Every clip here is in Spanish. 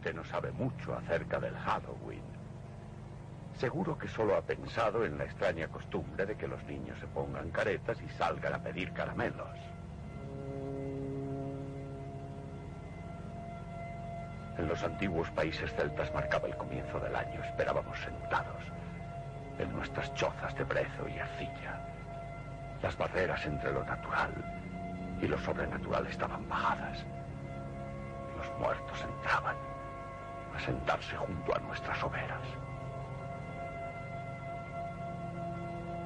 usted no sabe mucho acerca del Halloween. Seguro que solo ha pensado en la extraña costumbre de que los niños se pongan caretas y salgan a pedir caramelos. En los antiguos países celtas marcaba el comienzo del año. Esperábamos sentados en nuestras chozas de brezo y arcilla. Las barreras entre lo natural y lo sobrenatural estaban bajadas. Los muertos entraban a sentarse junto a nuestras hogueras.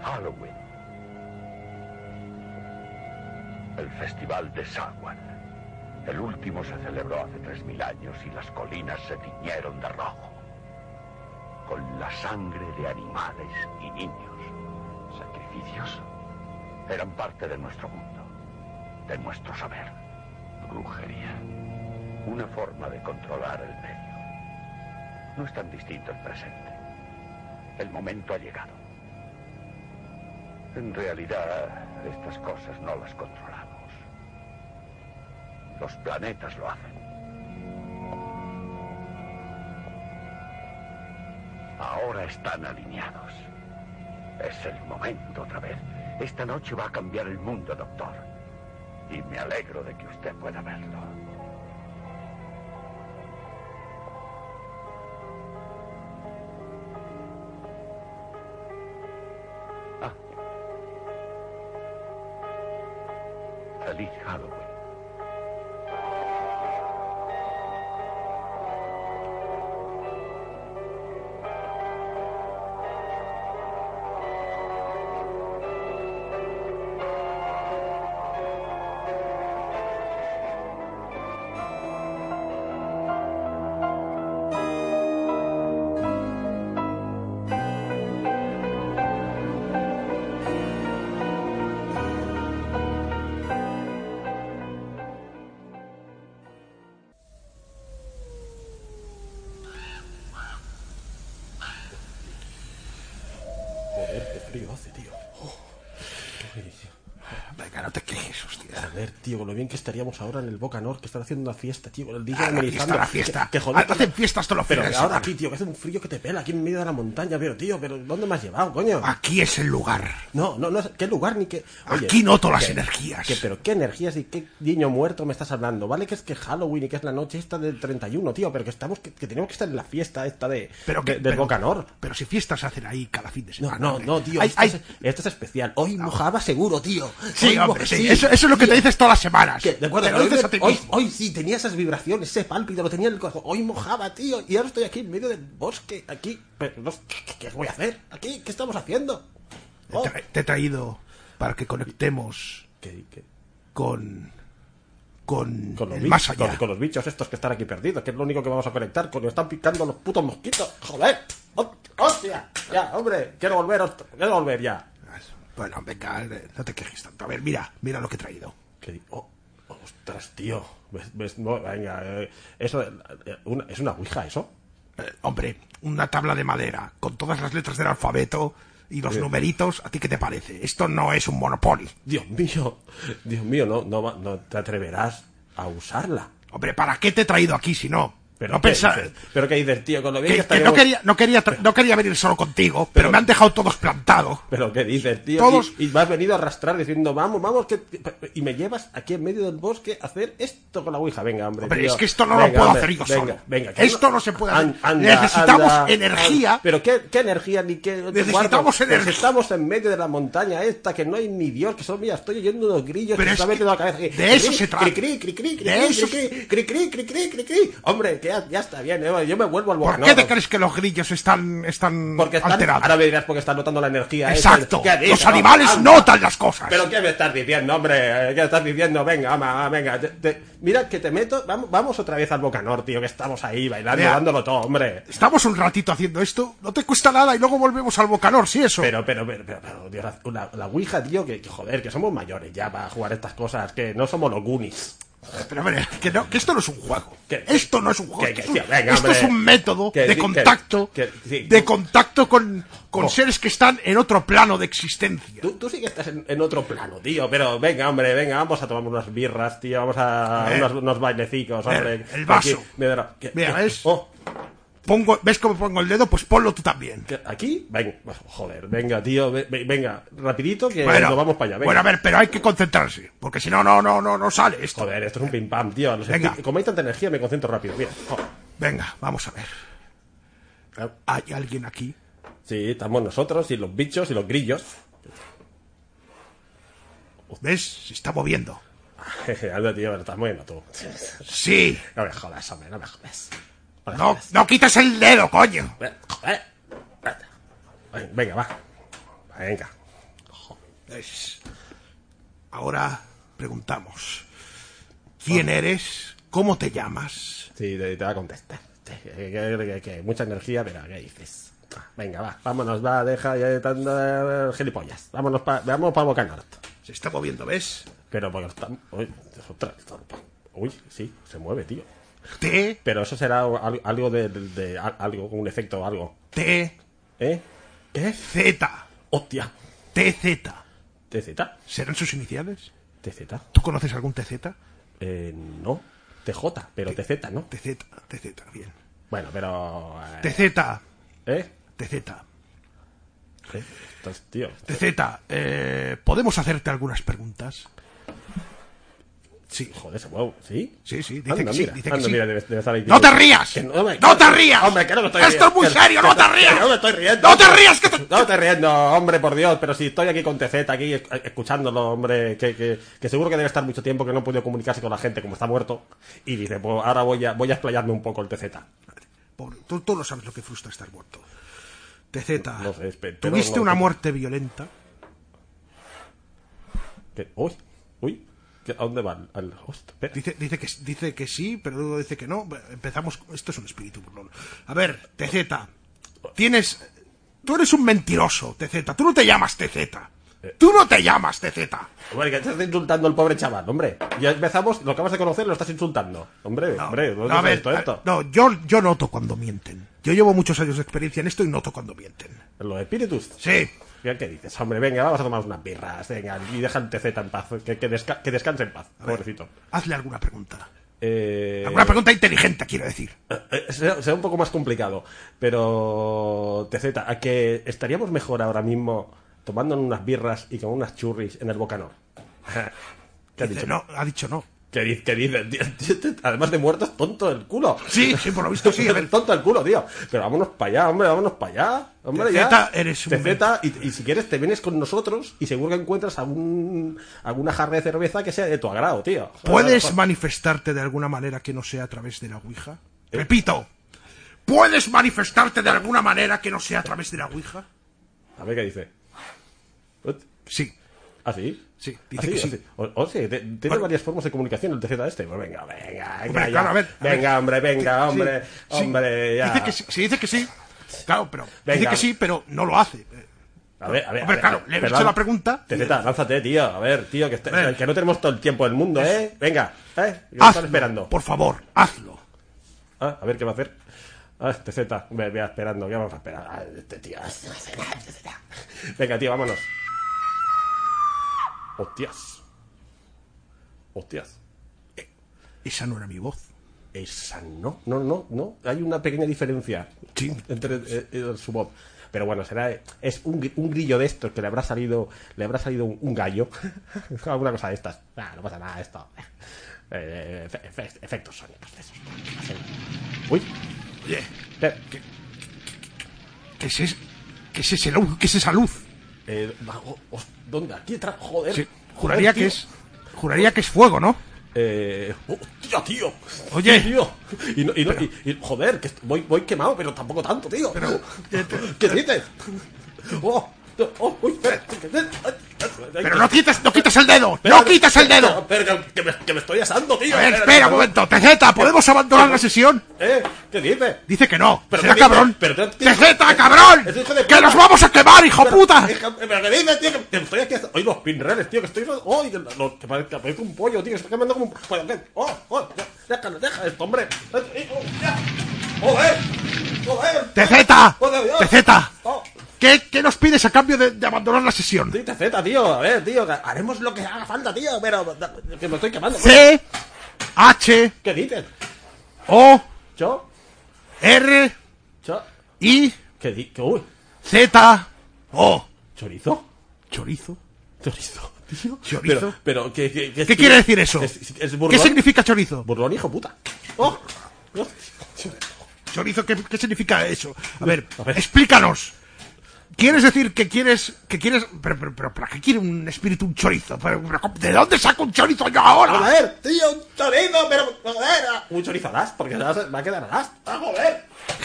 Halloween. El Festival de Saguan. El último se celebró hace tres mil años y las colinas se tiñeron de rojo. Con la sangre de animales y niños. Sacrificios eran parte de nuestro mundo, de nuestro saber. Brujería. Una forma de controlar el medio. No es tan distinto el presente. El momento ha llegado. En realidad, estas cosas no las controlamos. Los planetas lo hacen. Ahora están alineados. Es el momento otra vez. Esta noche va a cambiar el mundo, doctor. Y me alegro de que usted pueda verlo. Bien que estaríamos ahora en el Boca Nord, que están haciendo una fiesta, tío, el DJ Ah, la fiesta, la fiesta. Que, que joder, hacen fiestas todos los Pero fines ahora semana. aquí, tío, que hace un frío que te pela aquí en medio de la montaña, pero tío, pero ¿dónde me has llevado, coño? Aquí es el lugar. No, no, no, ¿qué lugar ni qué? Oye, Aquí noto las que- energías. que- pero qué energías y qué niño muerto me estás hablando, ¿vale? Que es que Halloween y que es la noche esta del 31, tío, pero que estamos, que, que tenemos que estar en la fiesta esta de, Pero de- que, del pero- Boca Nord. Pero si fiestas se hacen ahí cada fin de No, semana. no, no, tío, Hay- esto, Es, esto es especial. Hoy mojaba seguro, tío. Sí, Hoy mo- hombre, sí. Eso, eso es lo que te dices todas las semanas. Que, de acuerdo, Te lo pero hoy, hoy- sí tenía esas vibraciones, ese pálpito, lo tenía en el corazón. Hoy mojaba, tío, y ahora estoy aquí en medio del bosque, aquí. Pero, no, ¿qué, qué- qué voy a hacer? ¿Aquí? ¿Qué estamos haciendo? Te, Oh. tra- te he traído para que conectemos ¿Qué- qué? con. con, Con los, bichos, más allá. con, con los bichos estos que están aquí perdidos, que es lo único que vamos a conectar. Con están picando los putos mosquitos. ¡Joder! ¡Oh, ¡Hostia! Ya, hombre, quiero volver, quiero volver ya. Bueno, venga, eh, no te quejes tanto. A ver, mira, mira lo que he traído. ¿Qué oh, ostras, tío. ¿Ves, ves? No, venga, eh, eso eh, una- es una ouija, eso. Eh, hombre, una tabla de madera con todas las letras del alfabeto y los numeritos, ¿a ti qué te parece? Esto no es un Monopoly. Dios mío, Dios mío, no, no, no te atreverás a usarla. Hombre, ¿para qué te he traído aquí si no? Pero no ¿qué pensa- dices? Pero qué dices, tío, con lo bien que, que, que no quería, no quería, no quería venir solo contigo, pero, me han dejado todos plantados. Pero qué dices, tío. Todos- Y, y me has venido a arrastrar diciendo, vamos, vamos, que... y me llevas aquí en medio del bosque a hacer esto con la ouija. Venga, hombre. Hombre, tío. es que esto no lo puedo hombre, hacer yo venga, solo. Venga, que Esto no se puede hacer. Anda, Necesitamos anda, energía. anda. Pero qué, qué energía ni qué. Necesitamos energía. que Estamos en medio de la montaña esta, que no hay ni Dios, que solo, mira, estoy oyendo unos grillos Pero que se que la cabeza. de eso se trata. Cri, cri, cri, cri, cri, De cri, eso cri, cri, cri, cri, cri, cri, cri. Hombre, que ya, ya está bien, eh, yo me vuelvo al ¿Por qué te crees que los grillos están, están Porque están, alterados? ahora me dirás porque están notando la energía. esa. Exacto. Los animales notan las cosas. ¿Pero qué me estás diciendo, hombre? ¿Qué estás diciendo? Venga, ama, venga. te- te- mira que te meto. Vamos, vamos otra vez al Bocanor, tío, que estamos ahí bailando, Mira. dándolo todo, hombre. Estamos un ratito haciendo esto, no te cuesta nada y luego volvemos al bocanor, sí, eso. Pero, pero, pero, pero, pero, Dios, la, la Ouija, tío, que, que joder, que somos mayores ya para jugar estas cosas, que no somos los Goonies. Pero ver, que, no, que esto no es un juego. Que- esto no es un juego. que- esto, es venga, esto es hombre. un método de contacto, sí. de contacto con, con Oh. seres que están en otro plano de existencia. Tú, tú sí que estás en, en otro plano, tío, pero venga, hombre, venga, vamos a tomar unas birras, tío, vamos a A unos, unos bailecicos, hombre. el vaso. Aquí, mira, Mira, ¿ves? Oh, Pongo, ¿Ves cómo pongo el dedo? Pues ponlo tú también. ¿Aquí? Venga, joder, venga, tío, ve- ve- venga, rapidito que Bueno, nos vamos para allá, venga. bueno, a ver, pero hay que concentrarse, porque si no, no, no, no, no sale esto. Joder, esto es un pim pam, tío. Venga. Como hay tanta energía, me concentro rápido. Mira, joder. Venga, vamos a ver. ¿Hay alguien aquí? Sí, estamos nosotros y los bichos y los grillos. ¿Ves? Se está moviendo. Anda, tío, me lo estás moviendo tú. Sí. No me jodas, hombre, no me jodas. No No, quites el dedo, coño. Joder. Venga, va. Venga. Es- Ahora preguntamos. ¿Quién eres? ¿Cómo te llamas? Sí, te, te va a contestar. Que, que- que- que mucha energía, pero ¿qué dices? Ah, Venga, va, vámonos, va, deja ya de tanta gilipollas. Vámonos para vamos pa Boca Norte. Se está moviendo, ¿ves? Pero porque está... Uy, ostras, está- uy, sí, se mueve, tío. T, Pero eso será al- algo de, de- de- algo, un efecto o algo. T, ¿Eh? ¿Qué? Z. ¡Hostia! TZ. ¿TZ? ¿Serán sus iniciales? ¿TZ? ¿Tú conoces algún TZ? Eh, no. TJ, pero TZ, ¿no? TZ, TZ, bien. Bueno, pero... eh, TZ, ¿Eh? TZ. ¿Eh? Entonces, tío... TZ, eh, ¿podemos hacerte algunas preguntas? Sí. Joder, se mueve, ¿sí? Sí, sí, dice Anda, que sí, mira, que anda, sí. mira, debe, debe estar ahí, ¡No te rías! Que ¡No te rías! Hombre, que no me estoy ¡Esto es muy riendo, serio, que- no te rías! no me estoy riendo. ¡No te rías, que te- No estoy riendo, hombre, por Dios, pero si estoy aquí con TZ, aquí es- escuchándolo, hombre, que, que, que seguro que debe estar mucho tiempo que no ha podido comunicarse con la gente como está muerto. Y dice, pues ahora voy a, voy a explayarme un poco el TZ. Pobre, tú, tú no sabes lo que frustra estar muerto. TZ, No sé, ¿tuviste una muerte violenta? Que- uy, uy, ¿qué- ¿a dónde va? Al, espera. Dice, dice, que, dice que sí, pero luego dice que no. Empezamos. Esto es un espíritu burlón. A ver, TZ. Tienes. Tú eres un mentiroso, TZ. Tú no te llamas TZ. Tú no te llamas TZ. Hombre, que estás insultando al pobre chaval, hombre. Ya empezamos, lo acabas de conocer, lo estás insultando. Hombre, No, hombre, no, ¿dónde a ver, esto? no, yo, yo noto cuando mienten. Yo llevo muchos años de experiencia en esto y noto cuando mienten. Los espíritus. Sí. Mira, ¿Qué dices? Hombre, venga, vamos a tomar unas birras, venga, y deja el TZ en paz, que, que, desca- que descanse en paz, pobrecito. Hazle alguna pregunta. Eh, Alguna pregunta inteligente, quiero decir. eh, será, será un poco más complicado, pero TZ, ¿a que estaríamos mejor ahora mismo tomando unas birras y con unas churris en el Bocanor? ¿Qué ha Dice, dicho? no, ha dicho no. ¿Qué dice? ¿Qué dice? Tío, tío, tío, Además de muerto es tonto el culo. Sí, sí, por lo visto sí. A ver, tonto el culo, tío. Pero vámonos para allá, hombre, vámonos para allá. Hombre, ya. eres un TZ, y, y si quieres te vienes con nosotros y seguro que encuentras algún, alguna jarra de cerveza que sea de tu agrado, tío. ¿Puedes manifestarte de alguna manera que no sea a través de la Ouija? Repito. ¿Puedes manifestarte de alguna manera que no sea a través de la Ouija? A ver qué dice. Ut, Sí. ¿Ah, sí? Sí, ¿Ah, dice que sí. ¿Ah, O, o sí, te- tiene Bueno. varias formas de comunicación el TZ este. Pues venga, venga, venga. Hombre, ya. claro, a ver, a venga, ver. hombre, venga, hombre. sí. Hombre, ya. Dice que sí, sí, dice que sí. Claro, pero dice que sí, pero no lo hace. A ver, a ver. Hombre, a ver, claro, le he hecho la pregunta. TZ, lánzate, tío. A ver, tío, que, este- que no tenemos todo el tiempo del mundo, ¿eh? Venga, ¿eh? Que me Hazlo, están esperando. Por favor, hazlo. Ah, a ver qué va a hacer. Ah, TZ, ve, vea, esperando, ¿qué vamos a esperar? Ah, este tío. Venga, tío, vámonos. Hostias. Hostias. Esa no era mi voz. Esa no, no, no, no. Hay una pequeña diferencia Sí. entre eh, eh, su voz. Pero bueno, será es un, un grillo de estos que le habrá salido le habrá salido un, un gallo. Alguna cosa de estas. Ah, no pasa nada, esto. Eh, efe- efe- efectos sónicos. Uy, Oye, espera. ¿qué es, es- qué es ese? ¿Qué es esa luz? Eh, ¿Dónde? Aquí detrás, joder. Sí, Joder, juraría que es. Juraría que es fuego, ¿no? Eh, hostia, tío. Oye. tío. Y, no- y no- y- y- joder, que voy, voy quemado, pero tampoco tanto, tío. ¿Qué, dices? Oh. Pero no quites, no quites el dedo, no quites el dedo. Pero, que, me, que me estoy asando, tío. A ver, espera un momento, TZ, ¿podemos abandonar la sesión? ¿Eh? ¿Qué dices? Dice que no, Pero será ¿qué dice? cabrón. Pero tú- TZ, cabrón, que nos vamos a quemar, hijo puta. Pero que dices, tío, que estoy aquí. Oye, los pinreles, tío, que estoy. ¡Ay! que, parece un pollo, tío, que está quemando como un. ¿qué? ¡Oh! ¡Oh! Déjalo, deja esto, hombre. Eh, oh, ya. ¡Joder! ¡Joder! TZ. TZ, Oh. ¿Qué, qué nos pides a cambio de, de abandonar la sesión? TZ, tío, a ver, tío, haremos lo que haga falta, tío, pero que me estoy quemando. C, H, ¿Qué dices? O, ¿Cho? R, ¿Cho? I, Z, O. ¿chorizo? Chorizo. ¿Chorizo? Tío. ¿Chorizo? Pero, pero ¿qué, qué, qué, ¿Qué quiere decir eso? Es, es ¿Qué significa chorizo? Burlón, hijo puta. Oh. Oh. Chorizo, ¿qué, qué significa eso? A ver, A ver. explícanos. ¿Quieres decir que quieres, que quieres, pero, pero, pero, ¿para qué quiere un espíritu un chorizo? Pero, pero, ¿De dónde saco un chorizo yo ahora? Joder, tío, un chorizo, pero joder. ah. Un chorizo alas, porque se va a- a quedar alas. Ah, joder.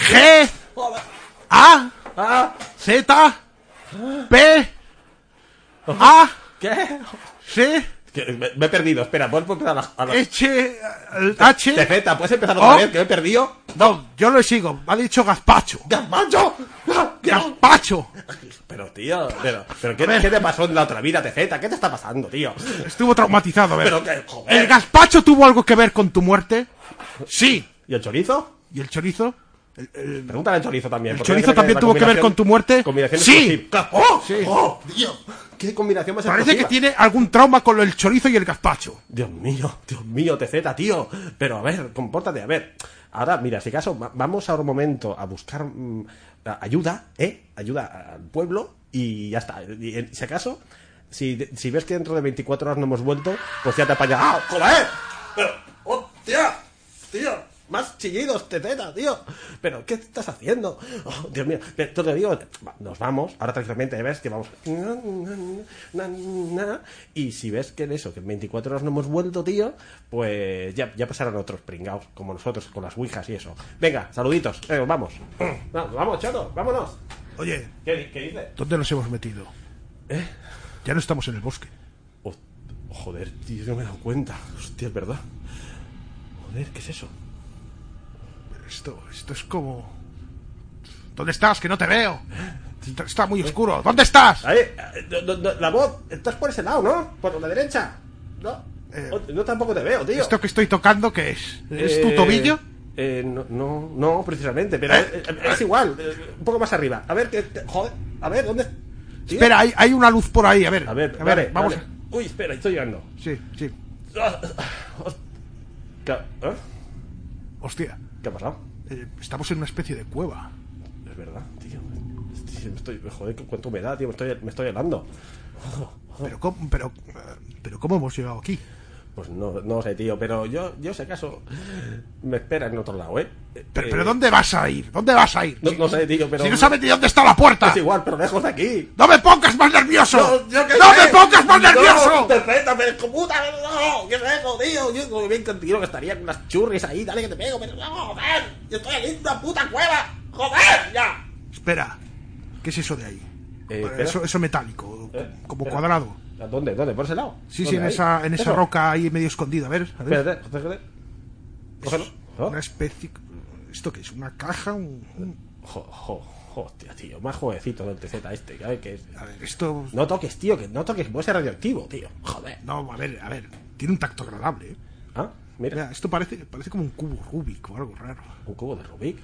G, Joder. A, Ah, Z, P, A, ¿qué? C, Que me, me he perdido, espera, ¿puedes empezar a la... a la... H, H. TZ, ¿puedes empezar otra vez? Que me he perdido. No, yo lo sigo. Me ha dicho gazpacho. ¡Gazpacho! Gazpacho. Pero, tío, pero, pero ¿qué. ¿qué te pasó en la otra vida, TZ? ¿Qué te está pasando, tío? Estuvo traumatizado, a ver. Pero que, joder. ¿El gazpacho tuvo algo que ver con tu muerte? Sí. ¿Y el chorizo? ¿Y el chorizo? El- el- Pregúntale al chorizo también. ¿El chorizo también tuvo que ver con tu muerte? Combinación Sí. ¡Oh! Sí. ¡Oh! Tío, ¿qué combinación más Parece que tiene algún trauma con del chorizo y el gazpacho. Dios mío, Dios mío, TZ, tío. Pero a ver, compórtate, a ver. Ahora, mira, si acaso, va- vamos ahora un momento a buscar mm, ayuda, ¿eh? Ayuda al pueblo y ya está. Y, en- si acaso, si, si ves que dentro de 24 horas no hemos vuelto, pues ya te apaña. ¡Ah, joder! Pero, ¡hostia! Tío, más chillidos, TZ, tío. Pero, ¿qué estás haciendo? Oh, Dios mío, te te digo, nos vamos, ahora tranquilamente ves que vamos. Y si ves que en eso, que en 24 horas no hemos vuelto, tío, pues ya, ya pasarán otros pringados, como nosotros, con las ouijas y eso. Venga, saluditos, eh, vamos. Vamos, vamos, chato, vámonos. Oye, ¿Qué, qué dices? ¿dónde nos hemos metido? ¿Eh? Ya no estamos en el bosque. Oh, joder, tío, no me he dado cuenta. Hostia, es verdad. Joder, ¿qué es eso? Esto, esto es como... ¿Dónde estás? Que no te veo. Está- muy oscuro. ¿Dónde estás? Ahí, eh, la voz, estás por ese lado, ¿no? Por la derecha. No, Eh, Oh, no tampoco te veo, tío. ¿Esto que estoy tocando qué es? ¿Es tu Eh, tobillo? Eh, no, no, no, precisamente, pero Eh, es igual, un poco más arriba. A ver, que, joder, a ver, ¿dónde? Tío. Espera, hay, hay una luz por ahí. A ver, A ver, a ver, vale, vamos. vale. Uy, espera, estoy llegando. Sí, sí. Ah, ¿Qué, ¿eh? Hostia, ¿Qué ha pasado? eh, estamos en una especie de cueva. Es verdad, tío. Estoy, me estoy, joder, cuánta humedad, tío, me estoy, me estoy helando. Pero cómo, pero, eh, pero cómo hemos llegado aquí. Pues no, no sé, tío, pero yo, yo si acaso me espera en otro lado, ¿eh? Pero, Eh, pero ¿dónde vas a ir? ¿Dónde vas a ir? No, no sé, tío, pero... Si no sabes ni dónde está la puerta. Es igual, pero lejos de aquí. ¡No me pongas más nervioso! No, ¡No me pongas más No, nervioso! pero como puta, no, ¿qué es eso, tío? Yo como bien contigo que estaría con unas churris ahí, dale que te pego, pero no, joder, yo estoy aquí en una puta cueva, joder, ya. Espera, ¿qué es eso de ahí? Eh, eso, eso metálico, Eh, como espera. cuadrado. ¿A ¿Dónde? ¿Dónde? ¿Por ese lado? Sí, sí, en Ahí. esa, en esa roca ahí medio escondida. A ver, a ver. Espérate, espérate. Cógelo. Una especie... ¿Esto qué es? ¿Una caja? Un- un- Jo, jo, hostia, tío, más jovencito del TZ este, que, a ver, que es... A ver, esto... No toques, tío, que no toques, puede ser radioactivo, tío. Joder. No, a ver, a ver. Tiene un tacto agradable, ¿eh? Ah, mira, Mira, esto parece, parece como un cubo Rubik o algo raro. un cubo de Rubik.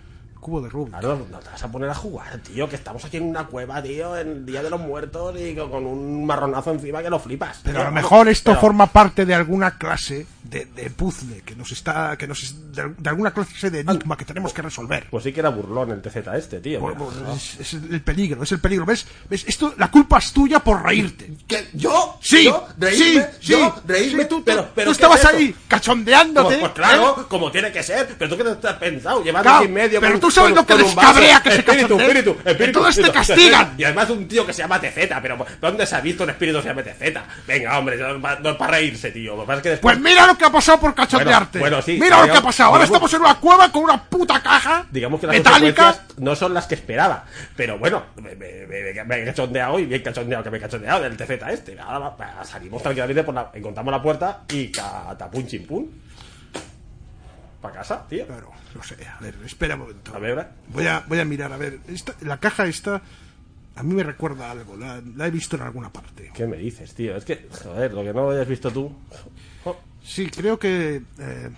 Cubo de Rubik. Claro, no te vas a poner a jugar, tío, que estamos aquí en una cueva, tío, en el Día de los Muertos y con un marronazo encima que lo flipas. Pero tío. a lo mejor esto Pero- forma parte de alguna clase de, de puzzle que nos está, que nos de, de alguna clase de enigma que tenemos que resolver. Pues sí que era burlón el TZ este, tío. Bueno, mira. pues es, es el peligro, es el peligro. ¿Ves? ¿Ves? Esto, la culpa es tuya por reírte. ¿Qué? ¿Yo? Sí, ¿Yo? ¿Reírme? sí, ¿Yo? ¿Reírme? sí, tú, pero, tú- pero tú ¿qué estabas es ahí cachondeándote. Pues, pues claro, ¿eh? como tiene que ser. Pero tú qué te has pensado, llevando Claro, en medio pero con- tú sabes lo que con les un vaso. cabrea que se espíritu, espíritu, espíritu, Entonces te espíritu. castigan. Y además un tío que se llama TZ, pero ¿dónde se ha visto un espíritu que se llama TZ? Venga, hombre, no para reírse, tío. Lo que después... Pues mira lo que ha pasado por cachondearte. Bueno, bueno, sí, mira lo que ha pasado. Ahora digamos- estamos en una cueva con una puta caja Digamos que las metálica. no son las que esperaba. Pero bueno, me, me- me- me he cachondeado y bien cachondeado que me he cachondeado del TZ este. Ahora salimos tranquilamente, por la, encontramos la puerta y catapum chimpum. Para casa, tío. Claro, no sé. A ver, espera un momento. A ver, ¿eh? Voy a, voy a mirar, a ver. Esta, la caja esta a mí me recuerda algo. La, la he visto en alguna parte. ¿Qué me dices, tío? Es que, joder, lo que no hayas visto tú. Oh, Sí, creo que eh,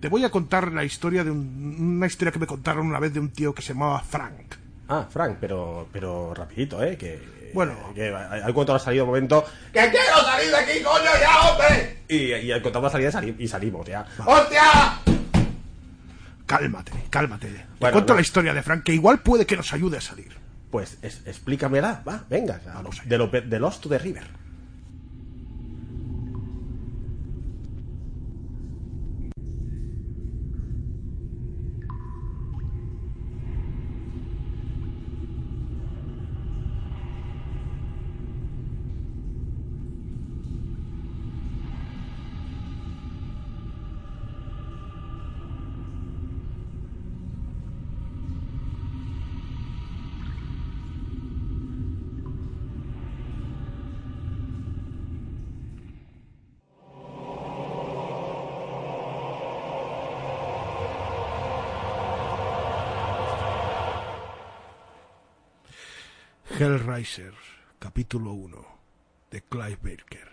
te voy a contar la historia de un- una historia que me contaron una vez de un tío que se llamaba Frank. Ah, Frank, pero, pero rapidito, ¿eh? Que, Bueno. que al cuento ha salido un momento ¡Que quiero salir de aquí, coño, ya, hombre! y, y al cuento va a salir y sali- y salimos ya. ¡Hostia! Cálmate, cálmate. Te Bueno, cuento no. la historia de Frank, que igual puede que nos ayude a salir. Pues es- explícamela, va, venga. Vamos de, lo, de Lost to the River. Capítulo 1, de Clive Barker.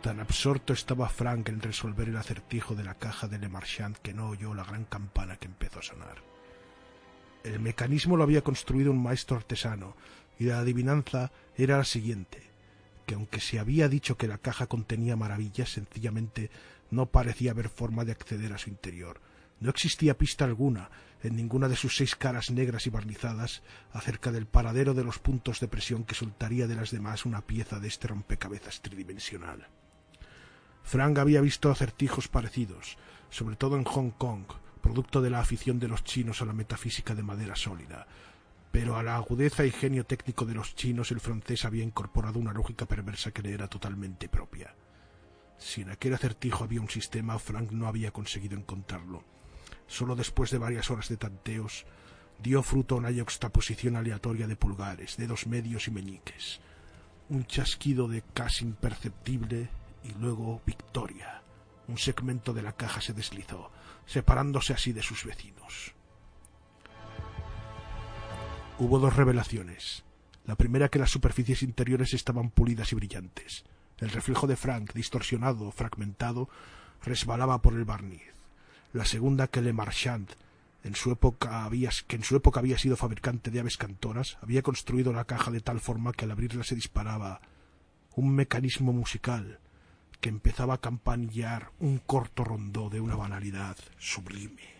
Tan absorto estaba Frank en resolver el acertijo de la caja de Le Marchand que no oyó la gran campana que empezó a sonar. El mecanismo lo había construido un maestro artesano y la adivinanza era la siguiente, que aunque se había dicho que la caja contenía maravillas, sencillamente no parecía haber forma de acceder a su interior. No existía pista alguna en ninguna de sus seis caras negras y barnizadas acerca del paradero de los puntos de presión que soltaría de las demás una pieza de este rompecabezas tridimensional. Frank había visto acertijos parecidos, sobre todo en Hong Kong, producto de la afición de los chinos a la metafísica de madera sólida. Pero a la agudeza y genio técnico de los chinos el francés había incorporado una lógica perversa que le era totalmente propia. Si en aquel acertijo había un sistema, Frank no había conseguido encontrarlo. Solo después de varias horas de tanteos, dio fruto a una yuxtaposición aleatoria de pulgares, dedos medios y meñiques. Un chasquido de casi imperceptible y luego victoria. Un segmento de la caja se deslizó, separándose así de sus vecinos. Hubo dos revelaciones. La primera que las superficies interiores estaban pulidas y brillantes. El reflejo de Frank, distorsionado fragmentado, resbalaba por el barniz. La segunda que Le Marchand, en su época había, que en su época había sido fabricante de aves cantoras, había construido la caja de tal forma que al abrirla se disparaba un mecanismo musical que empezaba a campanillar un corto rondó de una banalidad sublime.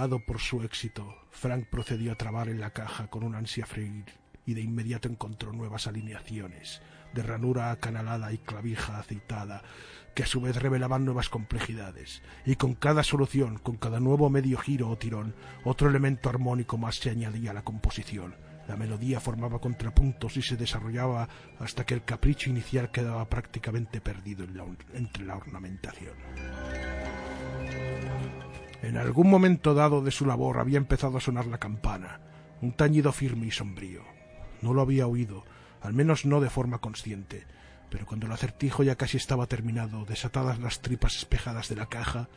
Abrumado por su éxito, Frank procedió a trabar en la caja con una ansia febril y de inmediato encontró nuevas alineaciones, de ranura acanalada y clavija aceitada, que a su vez revelaban nuevas complejidades, y con cada solución, con cada nuevo medio giro o tirón, otro elemento armónico más se añadía a la composición. La melodía formaba contrapuntos y se desarrollaba hasta que el capricho inicial quedaba prácticamente perdido entre la ornamentación. En algún momento dado de su labor había empezado a sonar la campana, un tañido firme y sombrío. No lo había oído, al menos no de forma consciente, pero cuando el acertijo ya casi estaba terminado, desatadas las tripas espejadas de la caja,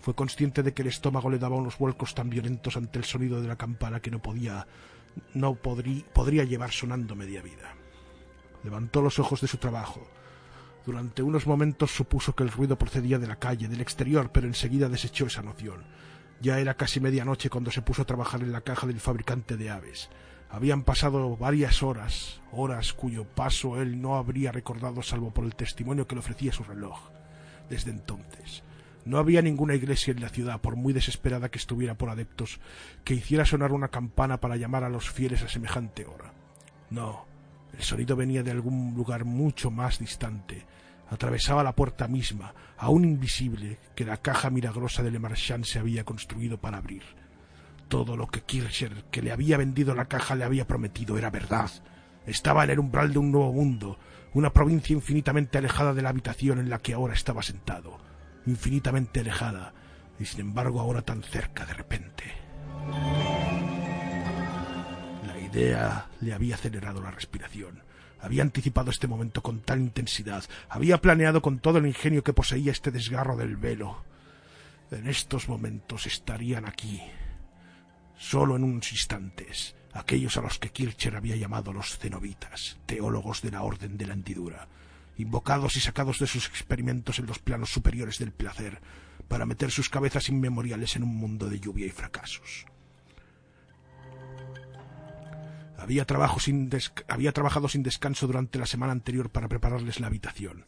fue consciente de que el estómago le daba unos vuelcos tan violentos ante el sonido de la campana que no podía, no podrí- podría llevar sonando media vida. Levantó los ojos de su trabajo. Durante unos momentos supuso que el ruido procedía de la calle, del exterior, pero enseguida desechó esa noción. Ya era casi medianoche cuando se puso a trabajar en la caja del fabricante de aves. Habían pasado varias horas, horas cuyo paso él no habría recordado salvo por el testimonio que le ofrecía su reloj. Desde entonces, no había ninguna iglesia en la ciudad, por muy desesperada que estuviera por adeptos, que hiciera sonar una campana para llamar a los fieles a semejante hora. No, el sonido venía de algún lugar mucho más distante. Atravesaba la puerta misma, aún invisible, que la caja milagrosa de Le Marchand se había construido para abrir. Todo lo que Kircher, que le había vendido la caja, le había prometido era verdad. Estaba en el umbral de un nuevo mundo, una provincia infinitamente alejada de la habitación en la que ahora estaba sentado, infinitamente alejada, y sin embargo ahora tan cerca de repente. La idea le había acelerado la respiración. Había anticipado este momento con tal intensidad, había planeado con todo el ingenio que poseía este desgarro del velo. En estos momentos estarían aquí, solo en unos instantes, aquellos a los que Kircher había llamado los cenobitas, teólogos de la Orden de la Hendidura, invocados y sacados de sus experimentos en los planos superiores del placer, para meter sus cabezas inmemoriales en un mundo de lluvia y fracasos. Había, había trabajado sin descanso durante la semana anterior para prepararles la habitación.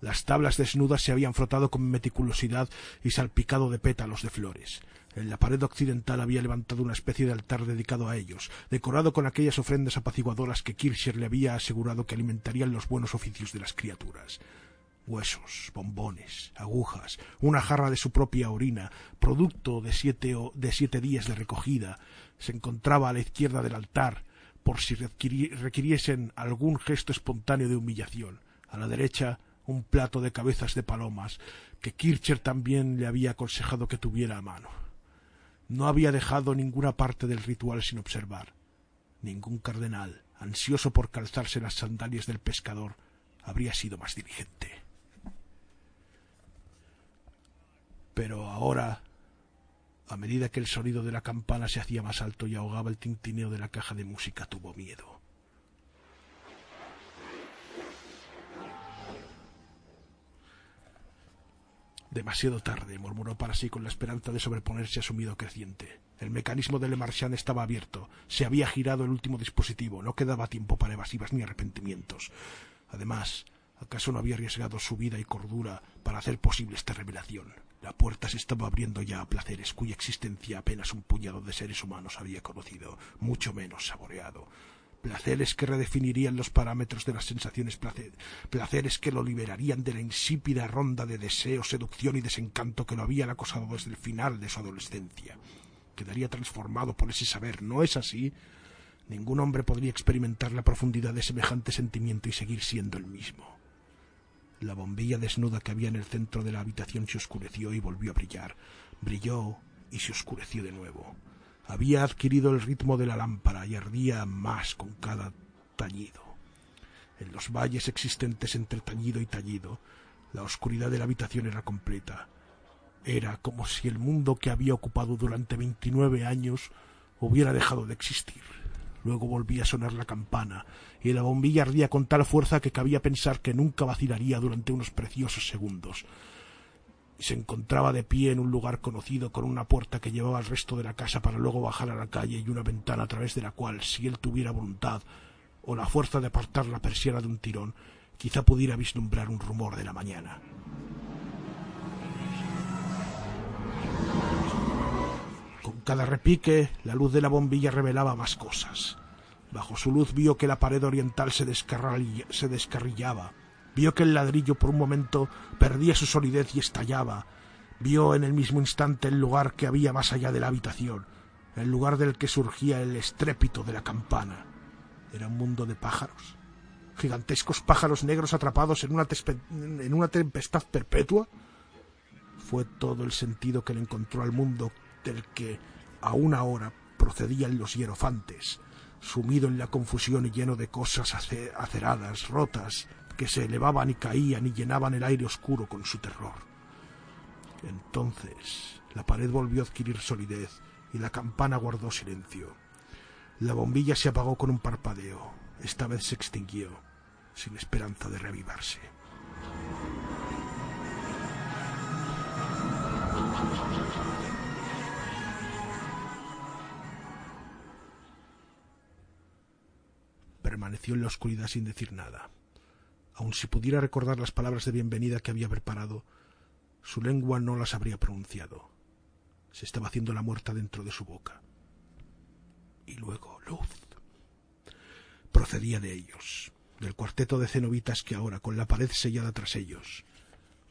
Las tablas desnudas se habían frotado con meticulosidad y salpicado de pétalos de flores. En la pared occidental había levantado una especie de altar dedicado a ellos, decorado con aquellas ofrendas apaciguadoras que Kircher le había asegurado que alimentarían los buenos oficios de las criaturas. Huesos, bombones, agujas, una jarra de su propia orina, producto de siete, de siete días de recogida, se encontraba a la izquierda del altar, por si requiriesen algún gesto espontáneo de humillación. A la derecha, un plato de cabezas de palomas, que Kircher también le había aconsejado que tuviera a mano. No había dejado ninguna parte del ritual sin observar. Ningún cardenal, ansioso por calzarse las sandalias del pescador, habría sido más diligente. Pero ahora a medida que el sonido de la campana se hacía más alto y ahogaba el tintineo de la caja de música, tuvo miedo. Demasiado tarde, murmuró para sí con la esperanza de sobreponerse a su miedo creciente. El mecanismo de Le Marchand estaba abierto. Se había girado el último dispositivo. No quedaba tiempo para evasivas ni arrepentimientos. Además, ¿acaso no había arriesgado su vida y cordura para hacer posible esta revelación? La puerta se estaba abriendo ya a placeres cuya existencia apenas un puñado de seres humanos había conocido, mucho menos saboreado. Placeres que redefinirían los parámetros de las sensaciones, placeres que lo liberarían de la insípida ronda de deseo, seducción y desencanto que lo habían acosado desde el final de su adolescencia. Quedaría transformado por ese saber, ¿no es así? Ningún hombre podría experimentar la profundidad de semejante sentimiento y seguir siendo el mismo. La bombilla desnuda que había en el centro de la habitación se oscureció y volvió a brillar. Brilló y se oscureció de nuevo. Había adquirido el ritmo de la lámpara y ardía más con cada tañido. En los valles existentes entre tañido y tallido, la oscuridad de la habitación era completa. Era como si el mundo que había ocupado durante veintinueve años hubiera dejado de existir. Luego volvía a sonar la campana, y la bombilla ardía con tal fuerza que cabía pensar que nunca vacilaría durante unos preciosos segundos. Se encontraba de pie en un lugar conocido con una puerta que llevaba al resto de la casa para luego bajar a la calle y una ventana a través de la cual, si él tuviera voluntad o la fuerza de apartar la persiana de un tirón, quizá pudiera vislumbrar un rumor de la mañana. Con cada repique, la luz de la bombilla revelaba más cosas. Bajo su luz vio que la pared oriental se, descarrillaba. Vio que el ladrillo por un momento perdía su solidez y estallaba. Vio en el mismo instante el lugar que había más allá de la habitación, el lugar del que surgía el estrépito de la campana. Era un mundo de pájaros. Gigantescos pájaros negros atrapados en una, en una tempestad perpetua. Fue todo el sentido que le encontró al mundo del que aún ahora procedían los hierofantes, sumido en la confusión y lleno de cosas aceradas, rotas, que se elevaban y caían y llenaban el aire oscuro con su terror. Entonces la pared volvió a adquirir solidez y la campana guardó silencio. La bombilla se apagó con un parpadeo. Esta vez se extinguió, sin esperanza de reavivarse. Permaneció en la oscuridad sin decir nada. Aun si pudiera recordar las palabras de bienvenida que había preparado, su lengua no las habría pronunciado. Se estaba haciendo la muerta dentro de su boca. Y luego luz. Procedía de ellos, del cuarteto de cenobitas que ahora, con la pared sellada tras ellos,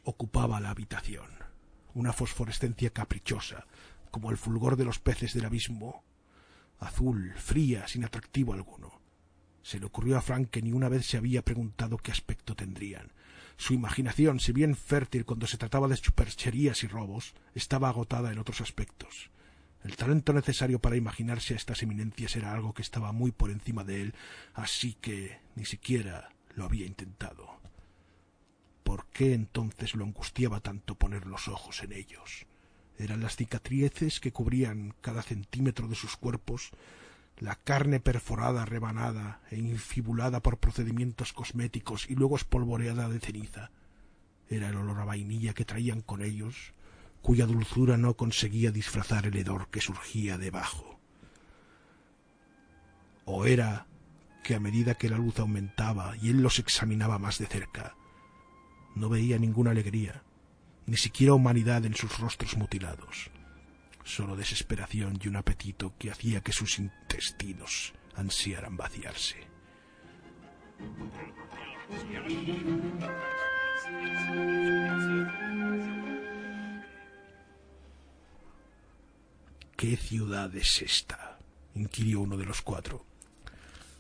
ocupaba la habitación. Una fosforescencia caprichosa, como el fulgor de los peces del abismo, azul, fría, sin atractivo alguno. Se le ocurrió a Frank que ni una vez se había preguntado qué aspecto tendrían. Su imaginación, si bien fértil cuando se trataba de supercherías y robos, estaba agotada en otros aspectos. El talento necesario para imaginarse a estas eminencias era algo que estaba muy por encima de él, así que ni siquiera lo había intentado. ¿Por qué entonces lo angustiaba tanto poner los ojos en ellos? Eran las cicatrices que cubrían cada centímetro de sus cuerpos, la carne perforada, rebanada e infibulada por procedimientos cosméticos y luego espolvoreada de ceniza. Era el olor a vainilla que traían con ellos, cuya dulzura no conseguía disfrazar el hedor que surgía debajo. O era que a medida que la luz aumentaba y él los examinaba más de cerca, no veía ninguna alegría, ni siquiera humanidad en sus rostros mutilados, solo desesperación y un apetito que hacía que sus intestinos ansiaran vaciarse. ¿Qué ciudad es esta? inquirió uno de los cuatro.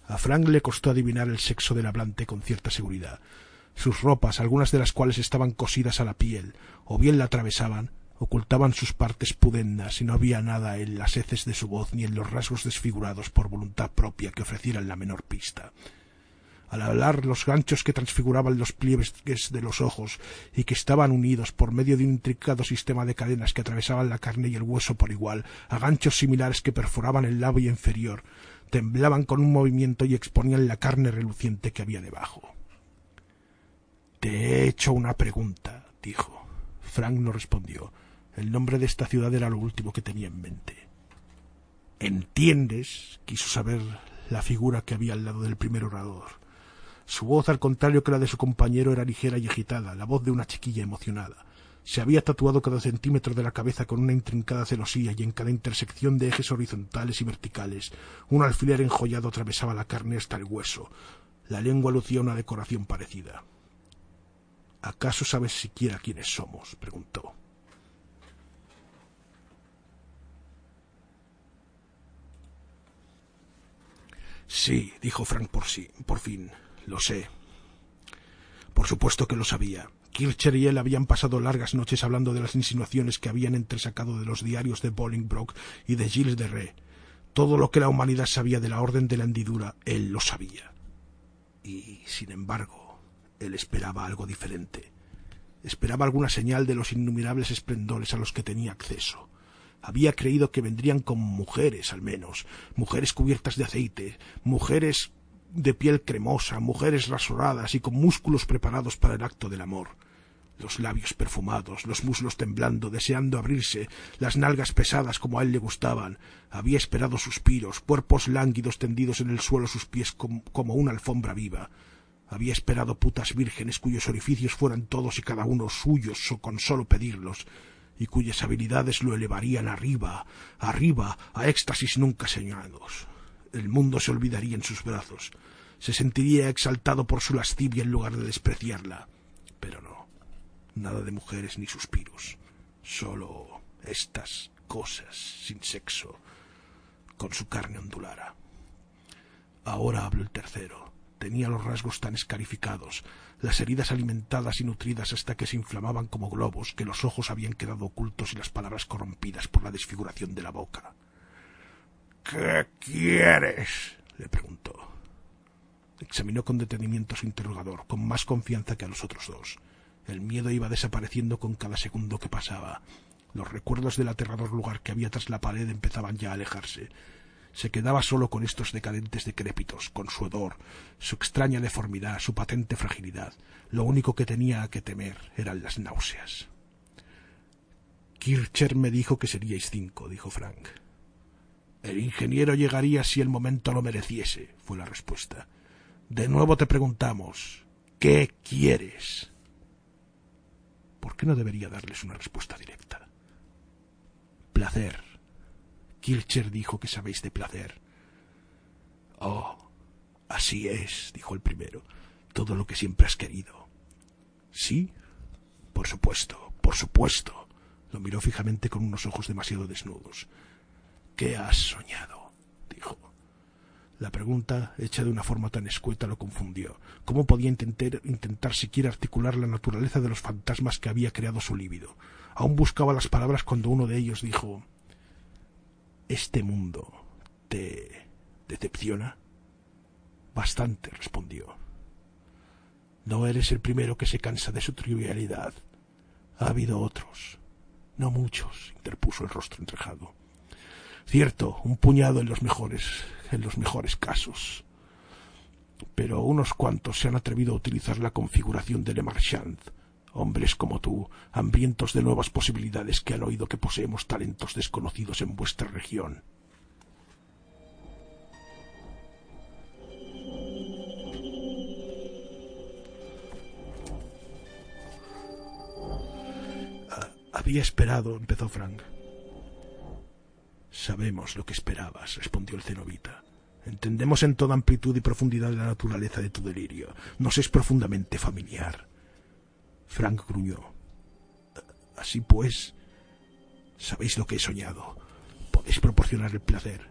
A Frank le costó adivinar el sexo del hablante con cierta seguridad. Sus ropas, algunas de las cuales estaban cosidas a la piel, o bien la atravesaban, ocultaban sus partes pudendas y no había nada en las heces de su voz ni en los rasgos desfigurados por voluntad propia que ofrecieran la menor pista. Al hablar, los ganchos que transfiguraban los pliegues de los ojos y que estaban unidos por medio de un intricado sistema de cadenas que atravesaban la carne y el hueso por igual, a ganchos similares que perforaban el labio inferior, temblaban con un movimiento y exponían la carne reluciente que había debajo. Te he hecho una pregunta, dijo. Frank no respondió. El nombre de esta ciudad era lo último que tenía en mente. ¿Entiendes? quiso saber la figura que había al lado del primer orador. Su voz, al contrario que la de su compañero, era ligera y agitada, la voz de una chiquilla emocionada. Se había tatuado cada centímetro de la cabeza con una intrincada celosía y en cada intersección de ejes horizontales y verticales un alfiler enjollado atravesaba la carne hasta el hueso. La lengua lucía una decoración parecida. ¿Acaso sabes siquiera quiénes somos? preguntó. Sí, dijo Frank por sí, por fin. Lo sé. Por supuesto que lo sabía. Kircher y él habían pasado largas noches hablando de las insinuaciones que habían entresacado de los diarios de Bolingbroke y de Gilles de Ré. Todo lo que la humanidad sabía de la orden de la hendidura, él lo sabía. Y, sin embargo, él esperaba algo diferente. Esperaba alguna señal de los innumerables esplendores a los que tenía acceso. Había creído que vendrían como mujeres, al menos, mujeres cubiertas de aceite, mujeres de piel cremosa, mujeres rasoradas y con músculos preparados para el acto del amor. Los labios perfumados, los muslos temblando, deseando abrirse, las nalgas pesadas como a él le gustaban. Había esperado suspiros, cuerpos lánguidos tendidos en el suelo sus pies como una alfombra viva. Había esperado putas vírgenes cuyos orificios fueran todos y cada uno suyos o con solo pedirlos, y cuyas habilidades lo elevarían arriba, arriba, a éxtasis nunca señalados el mundo se olvidaría en sus brazos. Se sentiría exaltado por su lascivia en lugar de despreciarla. Pero no, nada de mujeres ni suspiros. Solo estas cosas sin sexo, con su carne ondulara. Ahora hablo el tercero. Tenía los rasgos tan escarificados, las heridas alimentadas y nutridas hasta que se inflamaban como globos, que los ojos habían quedado ocultos y las palabras corrompidas por la desfiguración de la boca. ¿Qué quieres? le preguntó. Examinó con detenimiento su interrogador, con más confianza que a los otros dos. El miedo iba desapareciendo con cada segundo que pasaba. Los recuerdos del aterrador lugar que había tras la pared empezaban ya a alejarse. Se quedaba solo con estos decadentes decrépitos, con su odor, su extraña deformidad, su patente fragilidad. Lo único que tenía que temer eran las náuseas. Kircher me dijo que seríais cinco, dijo Frank. El ingeniero llegaría si el momento lo mereciese, fue la respuesta. De nuevo te preguntamos, ¿qué quieres? ¿Por qué no debería darles una respuesta directa? Placer. Kircher dijo que sabéis de placer. Oh, así es, dijo el primero. Todo lo que siempre has querido. ¿Sí? Por supuesto, por supuesto. Lo miró fijamente con unos ojos demasiado desnudos. ¿Qué has soñado? dijo. La pregunta, hecha de una forma tan escueta, lo confundió. ¿Cómo podía intentar, intentar siquiera articular la naturaleza de los fantasmas que había creado su líbido? Aún buscaba las palabras cuando uno de ellos dijo ¿Este mundo te decepciona? Bastante, respondió. No eres el primero que se cansa de su trivialidad. Ha habido otros. No muchos, interpuso el rostro entrejado. Cierto, un puñado en los mejores, en los mejores casos. Pero unos cuantos se han atrevido a utilizar la configuración de Le Marchand. Hombres como tú, hambrientos de nuevas posibilidades que han oído que poseemos talentos desconocidos en vuestra región. Ah, había esperado, empezó Frank. Sabemos lo que esperabas, respondió el cenobita. Entendemos en toda amplitud y profundidad la naturaleza de tu delirio. Nos es profundamente familiar. Frank gruñó. Así pues, sabéis lo que he soñado. Podéis proporcionar el placer.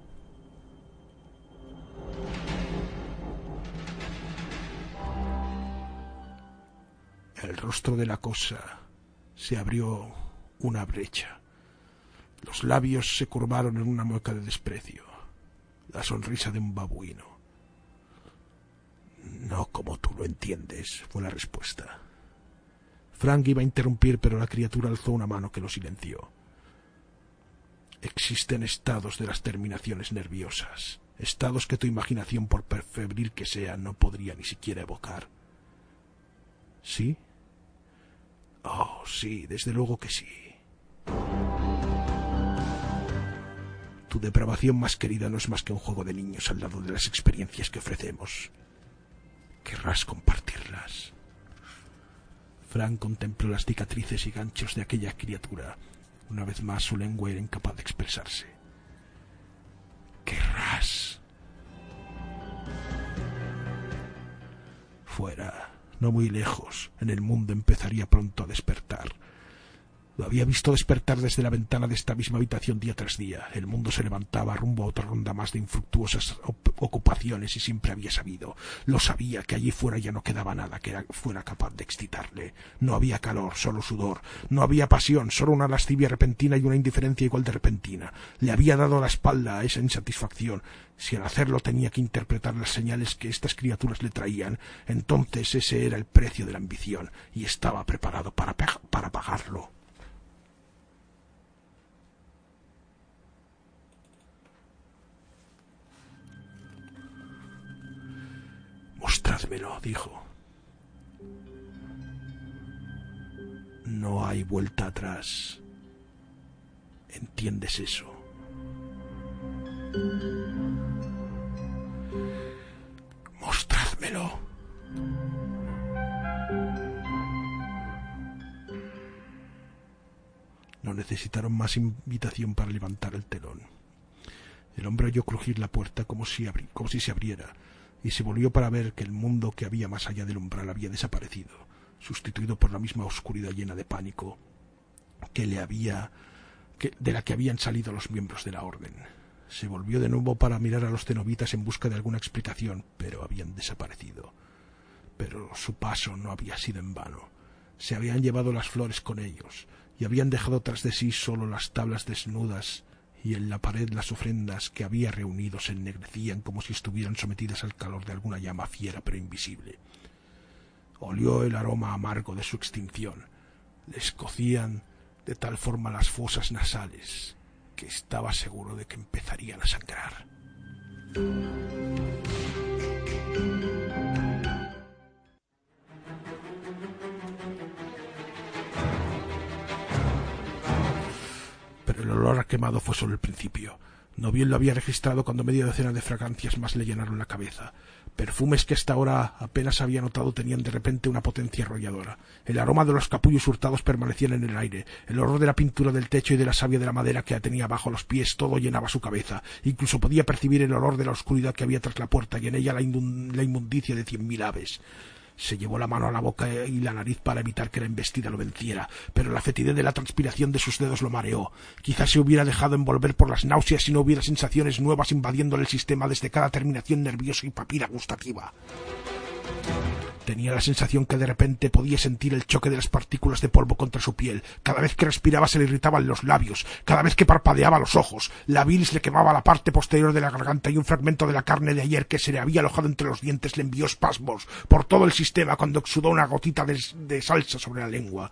El rostro de la cosa se abrió una brecha. Los labios se curvaron en una mueca de desprecio, la sonrisa de un babuino. No como tú lo entiendes, fue la respuesta. Frank iba a interrumpir, pero la criatura alzó una mano que lo silenció. Existen estados de las terminaciones nerviosas, estados que tu imaginación, por febril que sea, no podría ni siquiera evocar. ¿Sí? Oh, sí, desde luego que sí. Tu depravación más querida no es más que un juego de niños al lado de las experiencias que ofrecemos. Querrás compartirlas. Frank contempló las cicatrices y ganchos de aquella criatura. Una vez más su lengua era incapaz de expresarse. Querrás. Fuera, no muy lejos, en el mundo empezaría pronto a despertar. Lo había visto despertar desde la ventana de esta misma habitación día tras día. El mundo se levantaba rumbo a otra ronda más de infructuosas ocupaciones y siempre había sabido, lo sabía, que allí fuera ya no quedaba nada que fuera capaz de excitarle. No había calor, solo sudor. No había pasión, solo una lascivia repentina y una indiferencia igual de repentina. Le había dado la espalda a esa insatisfacción. Si al hacerlo tenía que interpretar las señales que estas criaturas le traían, entonces ese era el precio de la ambición y estaba preparado para, para pagarlo. Mostrádmelo, dijo. No hay vuelta atrás. ¿Entiendes eso? Mostrádmelo. No necesitaron más invitación para levantar el telón. El hombre oyó crujir la puerta como si, como si se abriera y se volvió para ver que el mundo que había más allá del umbral había desaparecido, sustituido por la misma oscuridad llena de pánico que le había de la que habían salido los miembros de la orden. Se volvió de nuevo para mirar a los cenobitas en busca de alguna explicación, pero habían desaparecido. Pero su paso no había sido en vano. Se habían llevado las flores con ellos, y habían dejado tras de sí solo las tablas desnudas y en la pared las ofrendas que había reunido se ennegrecían como si estuvieran sometidas al calor de alguna llama fiera pero invisible. Olió el aroma amargo de su extinción. Le escocían de tal forma las fosas nasales que estaba seguro de que empezarían a sangrar. El olor a quemado fue solo el principio. No bien lo había registrado cuando media docena de fragancias más le llenaron la cabeza. Perfumes que hasta ahora apenas había notado tenían de repente una potencia arrolladora. El aroma de los capullos hurtados permanecían en el aire. El olor de la pintura del techo y de la savia de la madera que tenía bajo los pies todo llenaba su cabeza. Incluso podía percibir el olor de la oscuridad que había tras la puerta y en ella la, la inmundicia de cien mil aves. Se llevó la mano a la boca y la nariz para evitar que la embestida lo venciera, pero la fetidez de la transpiración de sus dedos lo mareó. Quizás se hubiera dejado envolver por las náuseas si no hubiera sensaciones nuevas invadiéndole el sistema desde cada terminación nerviosa y papila gustativa. Tenía la sensación que de repente podía sentir el choque de las partículas de polvo contra su piel. Cada vez que respiraba se le irritaban los labios. Cada vez que parpadeaba los ojos. La bilis le quemaba la parte posterior de la garganta y un fragmento de la carne de ayer que se le había alojado entre los dientes le envió espasmos por todo el sistema cuando exudó una gotita de, de salsa sobre la lengua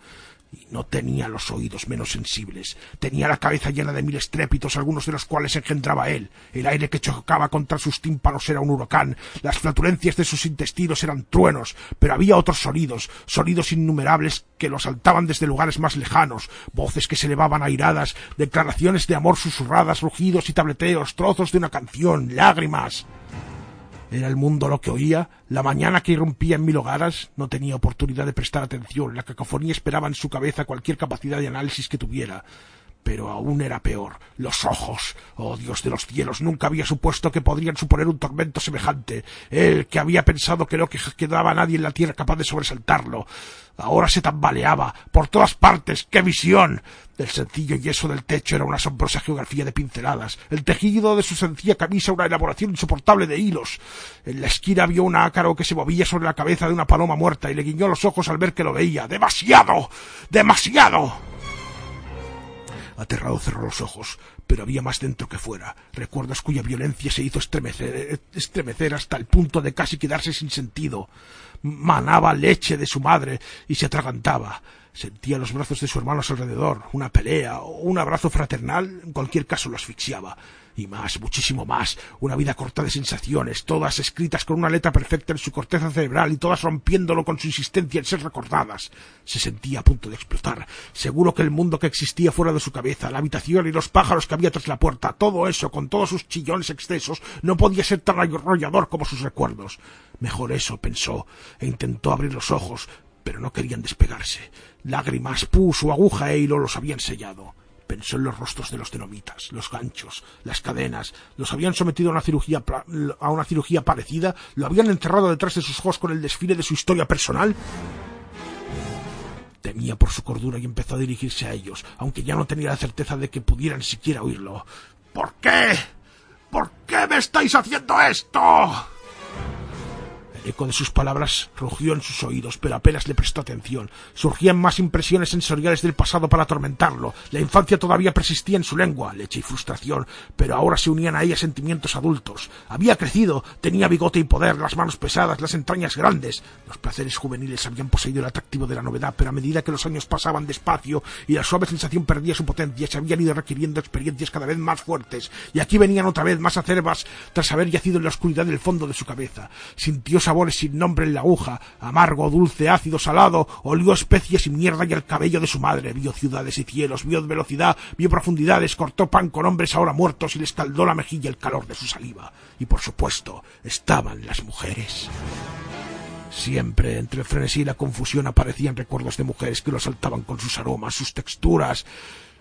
y no tenía los oídos menos sensibles. Tenía la cabeza llena de mil estrépitos, algunos de los cuales engendraba él. El aire que chocaba contra sus tímpanos era un huracán, las flatulencias de sus intestinos eran truenos, pero había otros sonidos, sonidos innumerables que lo saltaban desde lugares más lejanos, voces que se elevaban airadas, declaraciones de amor susurradas, rugidos y tableteos, trozos de una canción, lágrimas. Era el mundo lo que oía, la mañana que irrumpía en mil hogaras no tenía oportunidad de prestar atención, la cacofonía esperaba en su cabeza cualquier capacidad de análisis que tuviera. Pero aún era peor. Los ojos. Oh Dios de los cielos. Nunca había supuesto que podrían suponer un tormento semejante. Él, que había pensado que no quedaba nadie en la tierra capaz de sobresaltarlo. Ahora se tambaleaba. Por todas partes. ¡Qué visión! El sencillo yeso del techo era una asombrosa geografía de pinceladas. El tejido de su sencilla camisa una elaboración insoportable de hilos. En la esquina vio un ácaro que se movía sobre la cabeza de una paloma muerta y le guiñó los ojos al ver que lo veía. ¡Demasiado! ¡Demasiado! Aterrado cerró los ojos, pero había más dentro que fuera, recuerdos cuya violencia se hizo estremecer, hasta el punto de casi quedarse sin sentido. Manaba leche de su madre y se atragantaba. Sentía los brazos de su hermano a su alrededor, una pelea o un abrazo fraternal, en cualquier caso lo asfixiaba y más, muchísimo más, una vida corta de sensaciones, todas escritas con una letra perfecta en su corteza cerebral y todas rompiéndolo con su insistencia en ser recordadas. Se sentía a punto de explotar, seguro que el mundo que existía fuera de su cabeza, la habitación y los pájaros que había tras la puerta, todo eso, con todos sus chillones excesos, no podía ser tan arrollador como sus recuerdos. Mejor eso, pensó, e intentó abrir los ojos, pero no querían despegarse. Lágrimas, pus o aguja e hilo los habían sellado. Pensó en los rostros de los denomitas, los ganchos, las cadenas. Los habían sometido a una cirugía, a una cirugía parecida. Lo habían encerrado detrás de sus ojos con el desfile de su historia personal. Temía por su cordura y empezó a dirigirse a ellos, aunque ya no tenía la certeza de que pudieran siquiera oírlo. ¿Por qué? ¿Por qué me estáis haciendo esto? Eco de sus palabras rugió en sus oídos, pero apenas le prestó atención. Surgían más impresiones sensoriales del pasado para atormentarlo. La infancia todavía persistía en su lengua, leche y frustración, pero ahora se unían a ella sentimientos adultos. Había crecido, tenía bigote y poder, las manos pesadas, las entrañas grandes. Los placeres juveniles habían poseído el atractivo de la novedad, pero a medida que los años pasaban despacio y la suave sensación perdía su potencia, se habían ido requiriendo experiencias cada vez más fuertes, y aquí venían otra vez más acerbas tras haber yacido en la oscuridad del fondo de su cabeza. Sintió sin nombre en la aguja, amargo, dulce, ácido, salado, olió especies y mierda y el cabello de su madre, vio ciudades y cielos, vio velocidad, vio profundidades, cortó pan con hombres ahora muertos y le escaldó la mejilla el calor de su saliva. Y por supuesto, estaban las mujeres. Siempre entre el frenesí y la confusión aparecían recuerdos de mujeres que lo asaltaban con sus aromas, sus texturas,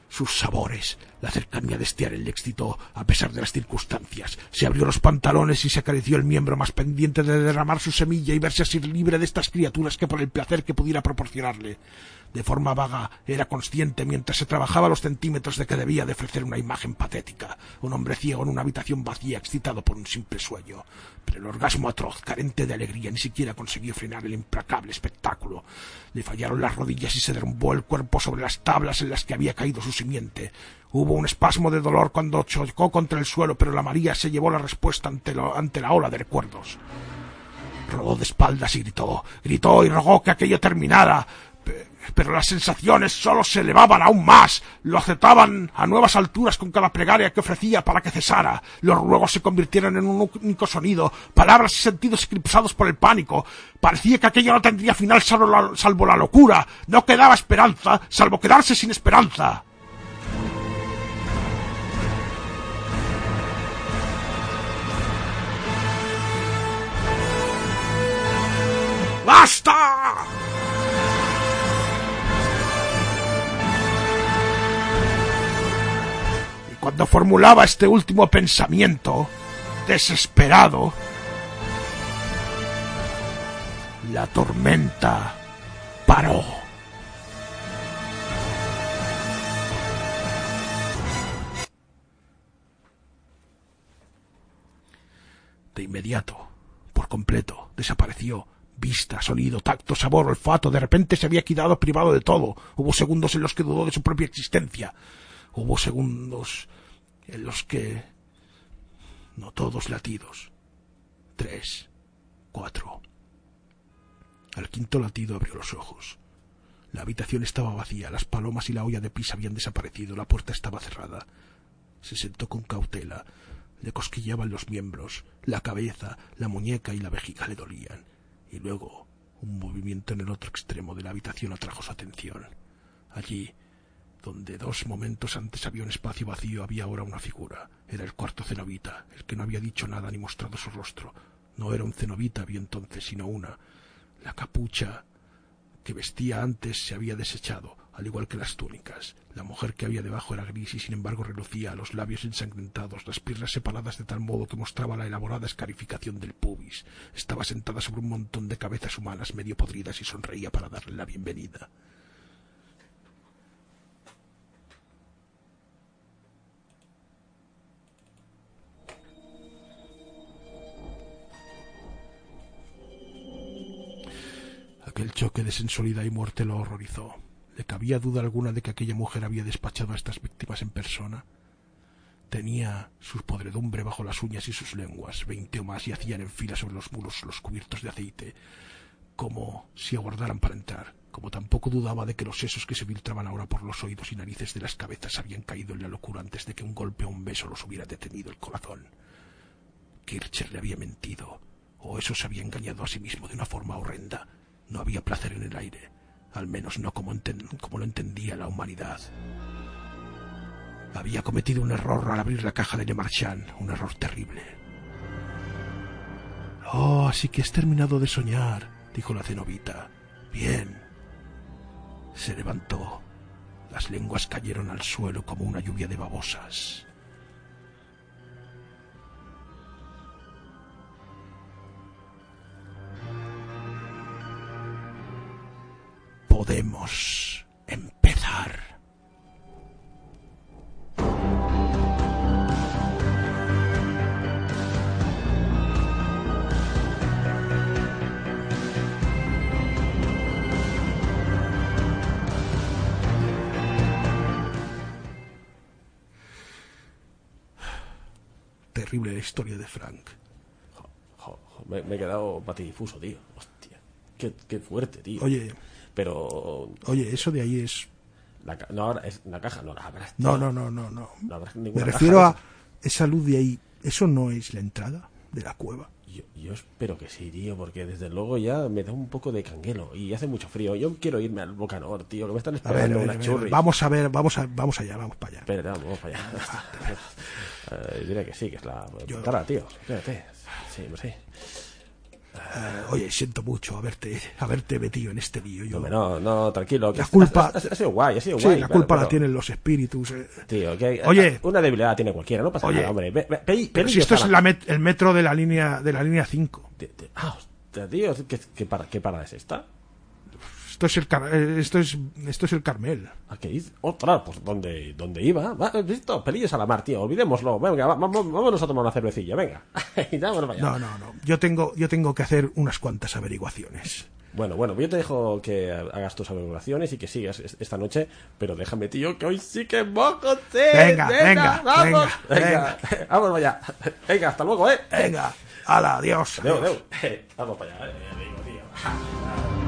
sus sabores. La cercanía de Estiar le excitó, a pesar de las circunstancias. Se abrió los pantalones y se acarició el miembro más pendiente de derramar su semilla y verse así libre de estas criaturas que por el placer que pudiera proporcionarle. De forma vaga era consciente mientras se trabajaba los centímetros de que debía de ofrecer una imagen patética, un hombre ciego en una habitación vacía excitado por un simple sueño. Pero el orgasmo atroz, carente de alegría, ni siquiera consiguió frenar el implacable espectáculo. Le fallaron las rodillas y se derrumbó el cuerpo sobre las tablas en las que había caído su simiente. Hubo un espasmo de dolor cuando chocó contra el suelo, pero la María se llevó la respuesta ante, ante la ola de recuerdos. Rodó de espaldas y gritó, gritó y rogó que aquello terminara pero las sensaciones sólo se elevaban aún más, lo aceptaban a nuevas alturas con cada plegaria que ofrecía para que cesara, los ruegos se convirtieron en un único sonido, palabras y sentidos eclipsados por el pánico, parecía que aquello no tendría final salvo la, salvo la locura, no quedaba esperanza, salvo quedarse sin esperanza. ¡Basta! Cuando formulaba este último pensamiento, desesperado, la tormenta paró. De inmediato, por completo, desapareció. Vista, sonido, tacto, sabor, olfato. De repente se había quedado privado de todo. Hubo segundos en los que dudó de su propia existencia. Hubo segundos en los que... No todos latidos. Tres. Cuatro. Al quinto latido abrió los ojos. La habitación estaba vacía, las palomas y la olla de pis habían desaparecido, la puerta estaba cerrada. Se sentó con cautela, le cosquillaban los miembros, la cabeza, la muñeca y la vejiga le dolían. Y luego un movimiento en el otro extremo de la habitación atrajo su atención. Allí, donde dos momentos antes había un espacio vacío, había ahora una figura. Era el cuarto cenobita, el que no había dicho nada ni mostrado su rostro. No era un cenobita, había entonces, sino una. La capucha que vestía antes se había desechado, al igual que las túnicas. La mujer que había debajo era gris y sin embargo relucía, los labios ensangrentados, las piernas separadas de tal modo que mostraba la elaborada escarificación del pubis. Estaba sentada sobre un montón de cabezas humanas medio podridas y sonreía para darle la bienvenida. Aquel choque de sensualidad y muerte lo horrorizó. ¿Le cabía duda alguna de que aquella mujer había despachado a estas víctimas en persona? Tenía su podredumbre bajo las uñas y sus lenguas, veinte o más, y hacían en fila sobre los muros los cubiertos de aceite, como si aguardaran para entrar, como tampoco dudaba de que los sesos que se filtraban ahora por los oídos y narices de las cabezas habían caído en la locura antes de que un golpe o un beso los hubiera detenido el corazón. Kircher le había mentido, o eso se había engañado a sí mismo de una forma horrenda. No había placer en el aire, al menos no como, lo entendía la humanidad. Había cometido un error al abrir la caja de Le Marchand, un error terrible. Oh, así que has terminado de soñar, dijo la cenobita. Bien. Se levantó. Las lenguas cayeron al suelo como una lluvia de babosas. Podemos empezar. Terrible la historia de Frank. Jo, jo, jo, me, me he quedado patidifuso, tío. Hostia. Qué, qué fuerte, tío. Oye, Pero. oye, eso de ahí es... La, ca- no, ahora es la caja, no la tío. No, no, no, no, no. No abras Me refiero caja a esa luz de ahí. Eso no es la entrada de la cueva. Yo, yo espero que sí, tío, porque desde luego ya me da un poco de canguelo y hace mucho frío. Yo quiero irme al Bocanor, tío, que me están esperando a ver, a ver, vamos a ver, vamos a, vamos allá, vamos para allá. Espera, vamos para allá. Eh, diré que sí, que es la Yo- guitarra, tío. Espérate. Sí, pues sí. Eh, oye, siento mucho haberte, haberte metido en este lío. Yo, no, no, tranquilo. que La culpa- Ha, ha- ha sido guay, ha sido sí, guay. la claro, culpa la pero- tienen los espíritus. eh. Tío, que Oye. una debilidad tiene cualquiera, no pasa Oye. nada, hombre. Peli- Pero peli si esto es la met- el metro de la línea de la línea 5. Te- te- Ah, hostia, tío, ¿qué, qué, para, ¿qué parada es esta? Esto es el eh, esto es esto es el Carmel. ¿A qué dice? Otra, pues ¿dónde, dónde iba? Va. Pelillos a la mar, tío, olvidémoslo. Venga, va- vamos, vámonos a tomar una cervecilla, venga. No, no, no. Yo tengo yo tengo que hacer unas cuantas averiguaciones. Bueno, bueno, yo te dejo que hagas tus averiguaciones y que sigas es- esta noche, pero déjame, tío, que hoy sí que mojo. Venga, venga, vamos. venga, vamos allá. Venga, hasta luego, eh. Venga, hala, adiós. Adiós. Vamos para allá, eh, amigo, tío.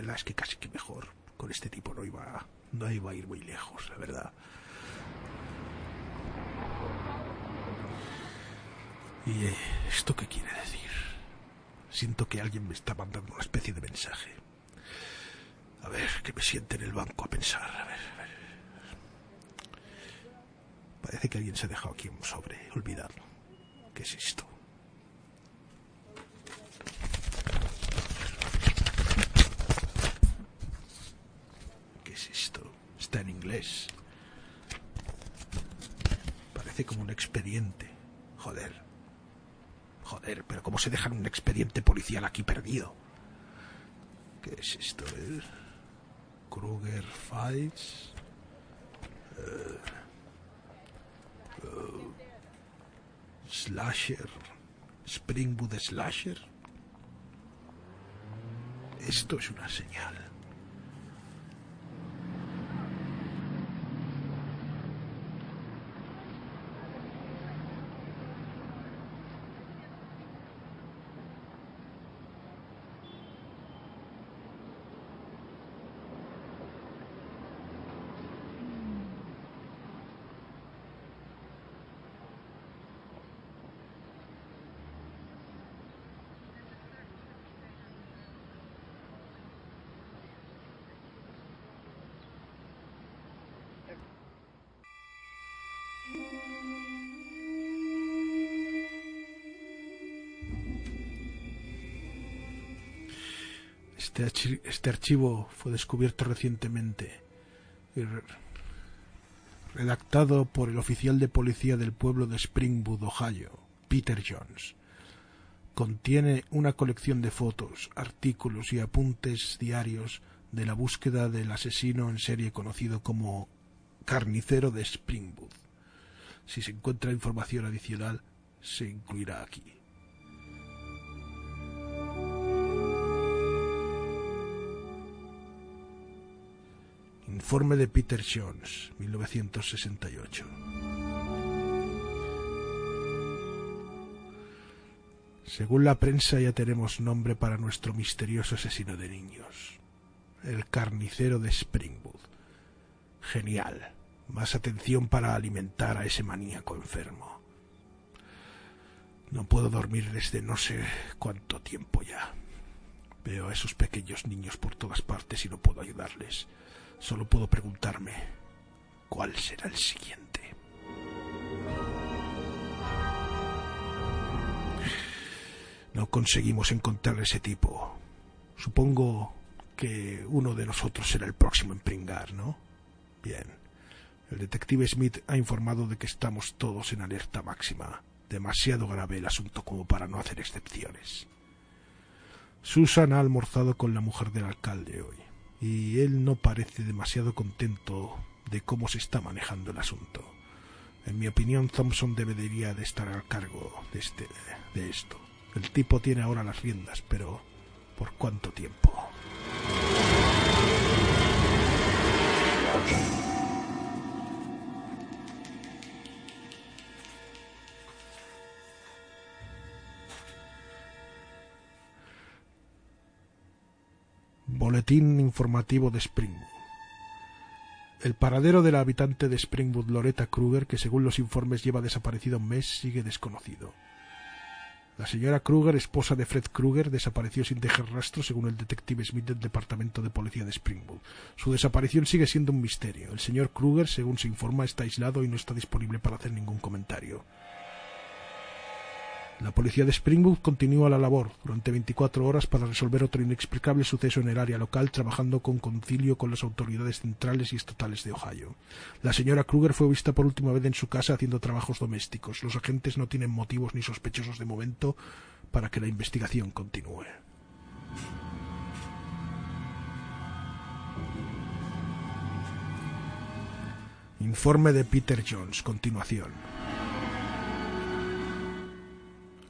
Verdad es que casi que mejor. Con este tipo no iba, no iba a ir muy lejos, la verdad. ¿Y eh, esto qué quiere decir? Siento que alguien me está mandando una especie de mensaje. A ver, que me siente en el banco a pensar. A ver, a ver. Parece que alguien se ha dejado aquí un sobre olvidado. ¿Qué es esto? ¿Qué es esto? Está en inglés. Parece como un expediente. Joder. Joder, pero ¿cómo se dejan un expediente policial aquí perdido? ¿Qué es esto? eh? Kruger Files. Eh, eh, slasher. Springwood Slasher. Esto es una señal. Este, archi- archivo fue descubierto recientemente y re- redactado por el oficial de policía del pueblo de Springwood, Ohio, Peter Jones. Contiene una colección de fotos, artículos y apuntes diarios de la búsqueda del asesino en serie conocido como Carnicero de Springwood. Si se encuentra información adicional, se incluirá aquí. Informe de Peter Jones, 1968. Según la prensa ya tenemos nombre para nuestro misterioso asesino de niños. El carnicero de Springwood. Genial. Más atención para alimentar a ese maníaco enfermo. No puedo dormir desde no sé cuánto tiempo ya. Veo a esos pequeños niños por todas partes y no puedo ayudarles. Solo puedo preguntarme, ¿cuál será el siguiente? No conseguimos encontrar a ese tipo. Supongo que uno de nosotros será el próximo en pringar, ¿no? Bien. El detective Smith ha informado de que estamos todos en alerta máxima. Demasiado grave el asunto como para no hacer excepciones. Susan ha almorzado con la mujer del alcalde hoy, y él no parece demasiado contento de cómo se está manejando el asunto. En mi opinión, Thompson debería de estar al cargo de, este, de esto. El tipo tiene ahora las riendas, pero ¿por cuánto tiempo? Boletín informativo de Springwood. El paradero de la habitante de Springwood, Loretta Kruger, que según los informes lleva desaparecido un mes, sigue desconocido. La señora Kruger, esposa de Fred Kruger, desapareció sin dejar rastro según el detective Smith del Departamento de Policía de Springwood. Su desaparición sigue siendo un misterio. El señor Kruger, según se informa, está aislado y no está disponible para hacer ningún comentario. La policía de Springwood continúa la labor durante 24 horas para resolver otro inexplicable suceso en el área local, trabajando con concilio con las autoridades centrales y estatales de Ohio. La señora Kruger fue vista por última vez en su casa haciendo trabajos domésticos. Los agentes no tienen motivos ni sospechosos de momento para que la investigación continúe. Informe de Peter Jones. Continuación.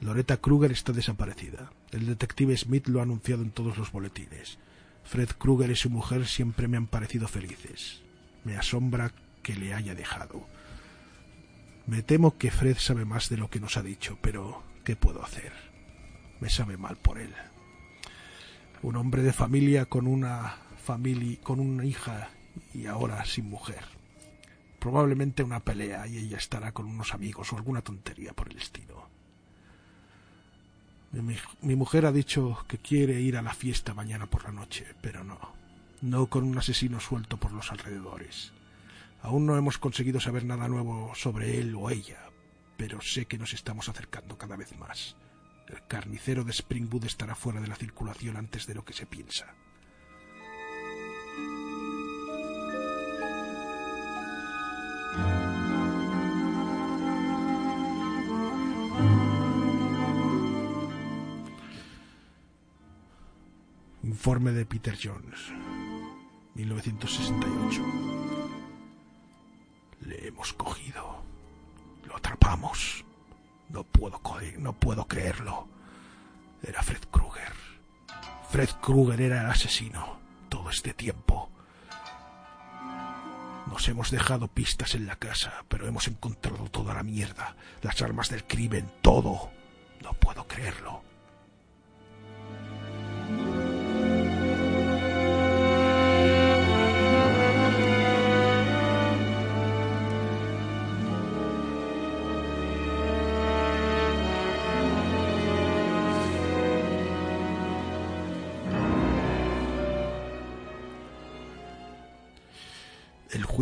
Loretta Kruger está desaparecida. El detective Smith lo ha anunciado en todos los boletines. Fred Kruger y su mujer siempre me han parecido felices. Me asombra que le haya dejado. Me temo que Fred sabe más de lo que nos ha dicho, pero ¿qué puedo hacer? Me sabe mal por él. Un hombre de familia con una familia, con una hija y ahora sin mujer. Probablemente una pelea y ella estará con unos amigos o alguna tontería por el estilo. Mi, mujer ha dicho que quiere ir a la fiesta mañana por la noche, pero no, no con un asesino suelto por los alrededores. Aún no hemos conseguido saber nada nuevo sobre él o ella, pero sé que nos estamos acercando cada vez más. El carnicero de Springwood estará fuera de la circulación antes de lo que se piensa. Informe de Peter Jones, 1968. Le hemos cogido. Lo atrapamos. No puedo, no puedo creerlo. Era Fred Krueger. Fred Krueger era el asesino todo este tiempo. Nos hemos dejado pistas en la casa, pero hemos encontrado toda la mierda, las armas del crimen, todo. No puedo creerlo.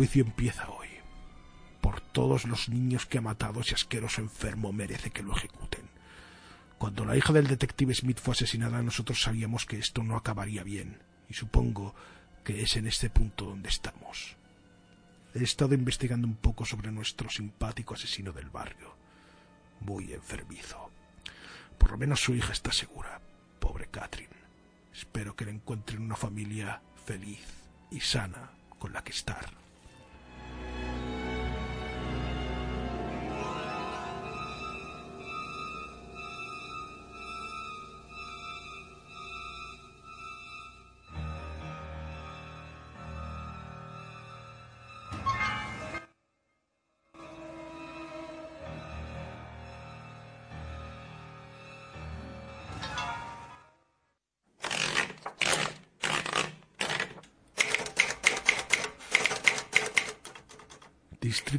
Juicio empieza hoy. Por todos los niños que ha matado ese asqueroso enfermo merece que lo ejecuten. Cuando la hija del detective Smith fue asesinada nosotros sabíamos que esto no acabaría bien, y supongo que es en este punto donde estamos. He estado investigando un poco sobre nuestro simpático asesino del barrio. Muy enfermizo. Por lo menos su hija está segura. Pobre Catherine. Espero que le encuentren una familia feliz y sana con la que estar.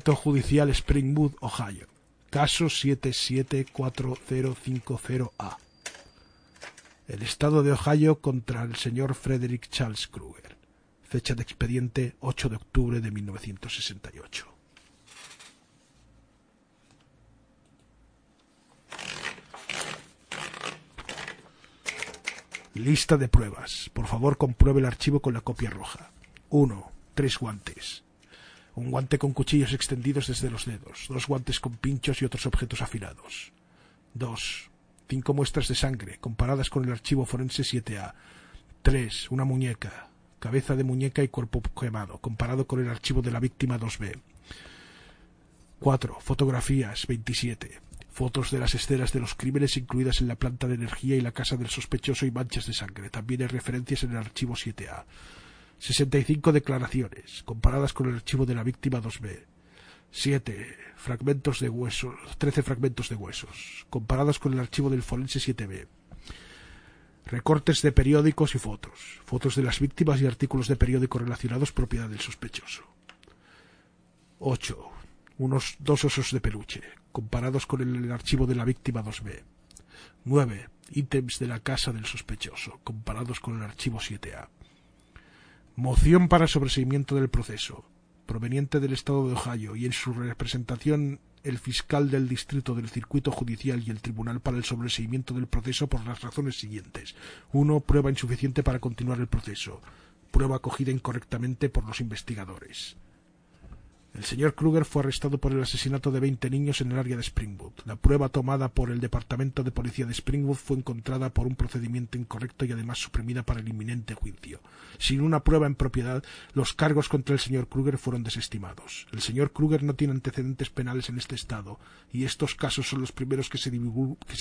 Distrito Judicial Springwood, Ohio. Caso 774050A. El Estado de Ohio contra el señor Frederick Charles Krueger. Fecha de expediente 8 de octubre de 1968. Lista de pruebas. Por favor, compruebe el archivo con la copia roja. 1. Tres guantes. Un guante con cuchillos extendidos desde los dedos. Dos guantes con pinchos y otros objetos afilados. 2. Cinco muestras de sangre, comparadas con el archivo forense 7A. 3. Una muñeca. Cabeza de muñeca y cuerpo quemado, comparado con el archivo de la víctima 2B. 4. Fotografías 27. Fotos de las escenas de los crímenes incluidas en la planta de energía y la casa del sospechoso y manchas de sangre. También hay referencias en el archivo 7A. 65 declaraciones, comparadas con el archivo de la víctima 2B. 7 fragmentos de huesos, 13 fragmentos de huesos, comparados con el archivo del forense 7B. Recortes de periódicos y fotos, fotos de las víctimas y artículos de periódico relacionados propiedad del sospechoso. 8. Unos dos osos de peluche, comparados con el archivo de la víctima 2B. 9. Ítems de la casa del sospechoso, comparados con el archivo 7A. Moción para sobreseimiento del proceso, proveniente del Estado de Ohio y en su representación el fiscal del distrito del circuito judicial y el tribunal para el sobreseimiento del proceso por las razones siguientes. Uno, prueba insuficiente para continuar el proceso. Prueba acogida incorrectamente por los investigadores. El señor Kruger fue arrestado por el asesinato de 20 niños en el área de Springwood. La prueba tomada por el Departamento de Policía de Springwood fue encontrada por un procedimiento incorrecto y además suprimida para el inminente juicio. Sin una prueba en propiedad, los cargos contra el señor Kruger fueron desestimados. El señor Kruger no tiene antecedentes penales en este estado, y estos casos son los primeros que se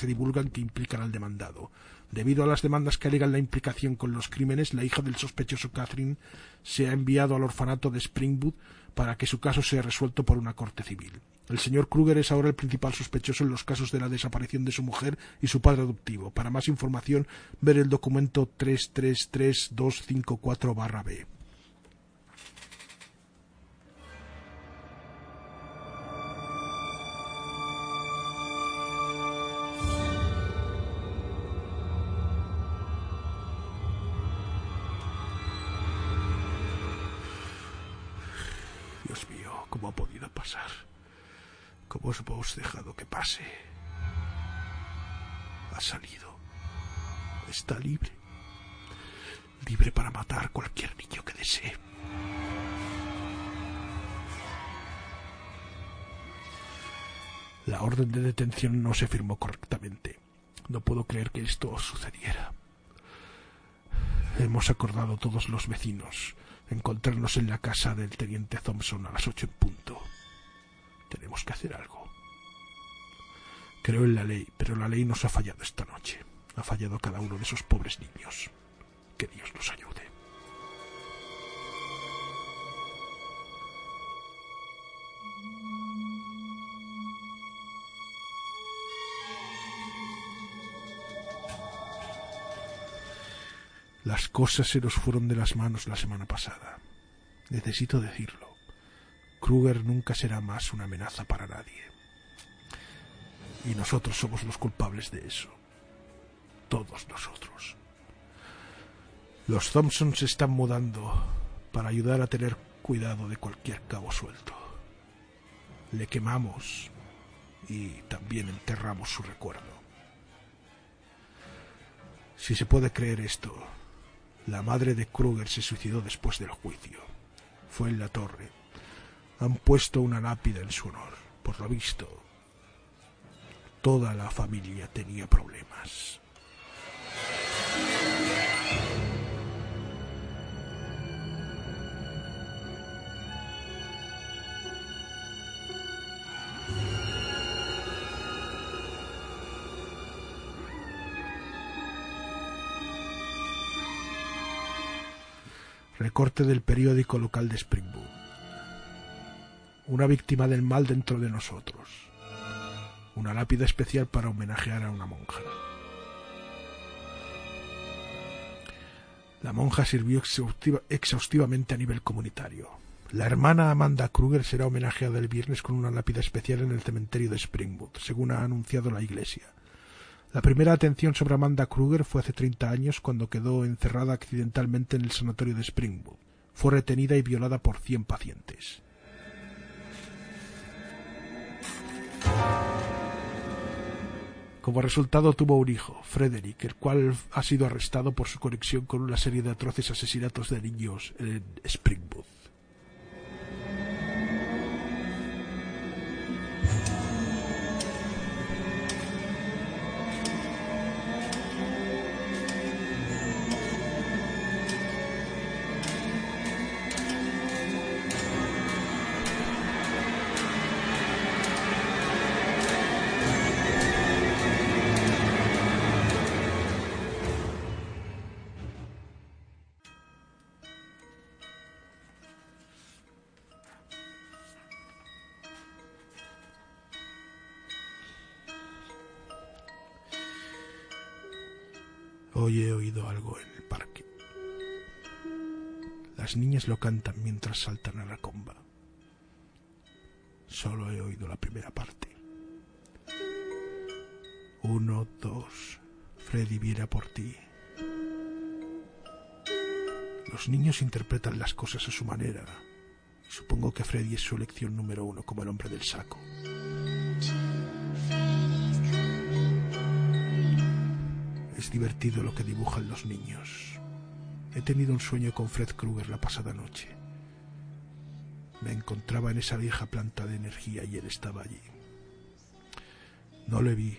divulgan que implican al demandado. Debido a las demandas que alegan la implicación con los crímenes, la hija del sospechoso Catherine se ha enviado al orfanato de Springwood para que su caso sea resuelto por una corte civil. El señor Kruger es ahora el principal sospechoso en los casos de la desaparición de su mujer y su padre adoptivo. Para más información, ver el documento 333254-B. ¿Cómo os hemos dejado que pase? Ha salido. Está libre. Libre para matar cualquier niño que desee. La orden de detención no se firmó correctamente. No puedo creer que esto sucediera. Hemos acordado todos los vecinos encontrarnos en la casa del teniente Thompson a las ocho en punto. Tenemos que hacer algo. Creo en la ley, pero la ley nos ha fallado esta noche. Ha fallado cada uno de esos pobres niños. Que Dios nos ayude. Las cosas se nos fueron de las manos la semana pasada. Necesito decirlo. Kruger nunca será más una amenaza para nadie. Y nosotros somos los culpables de eso. Todos nosotros. Los Thompson se están mudando para ayudar a tener cuidado de cualquier cabo suelto. Le quemamos y también enterramos su recuerdo. Si se puede creer esto, la madre de Kruger se suicidó después del juicio. Fue en la torre han puesto una lápida en su honor. Por lo visto, toda la familia tenía problemas. Recorte del periódico local de Springwood una víctima del mal dentro de nosotros, una lápida especial para homenajear a una monja. La monja sirvió exhaustivamente a nivel comunitario. La hermana Amanda Kruger será homenajeada el viernes con una lápida especial en el cementerio de Springwood, según ha anunciado la iglesia. La primera atención sobre Amanda Kruger fue hace 30 años cuando quedó encerrada accidentalmente en el sanatorio de Springwood. Fue retenida y violada por 100 pacientes. Como resultado tuvo un hijo, Frederick, el cual ha sido arrestado por su conexión con una serie de atroces asesinatos de niños en Springwood. lo cantan mientras saltan a la comba. Solo he oído la primera parte. Uno, dos. Freddy viera por ti. Los niños interpretan las cosas a su manera. Supongo que Freddy es su elección número uno como el hombre del saco. Es divertido lo que dibujan los niños. He tenido un sueño con Fred Krueger la pasada noche. Me encontraba en esa vieja planta de energía y él estaba allí. No le vi,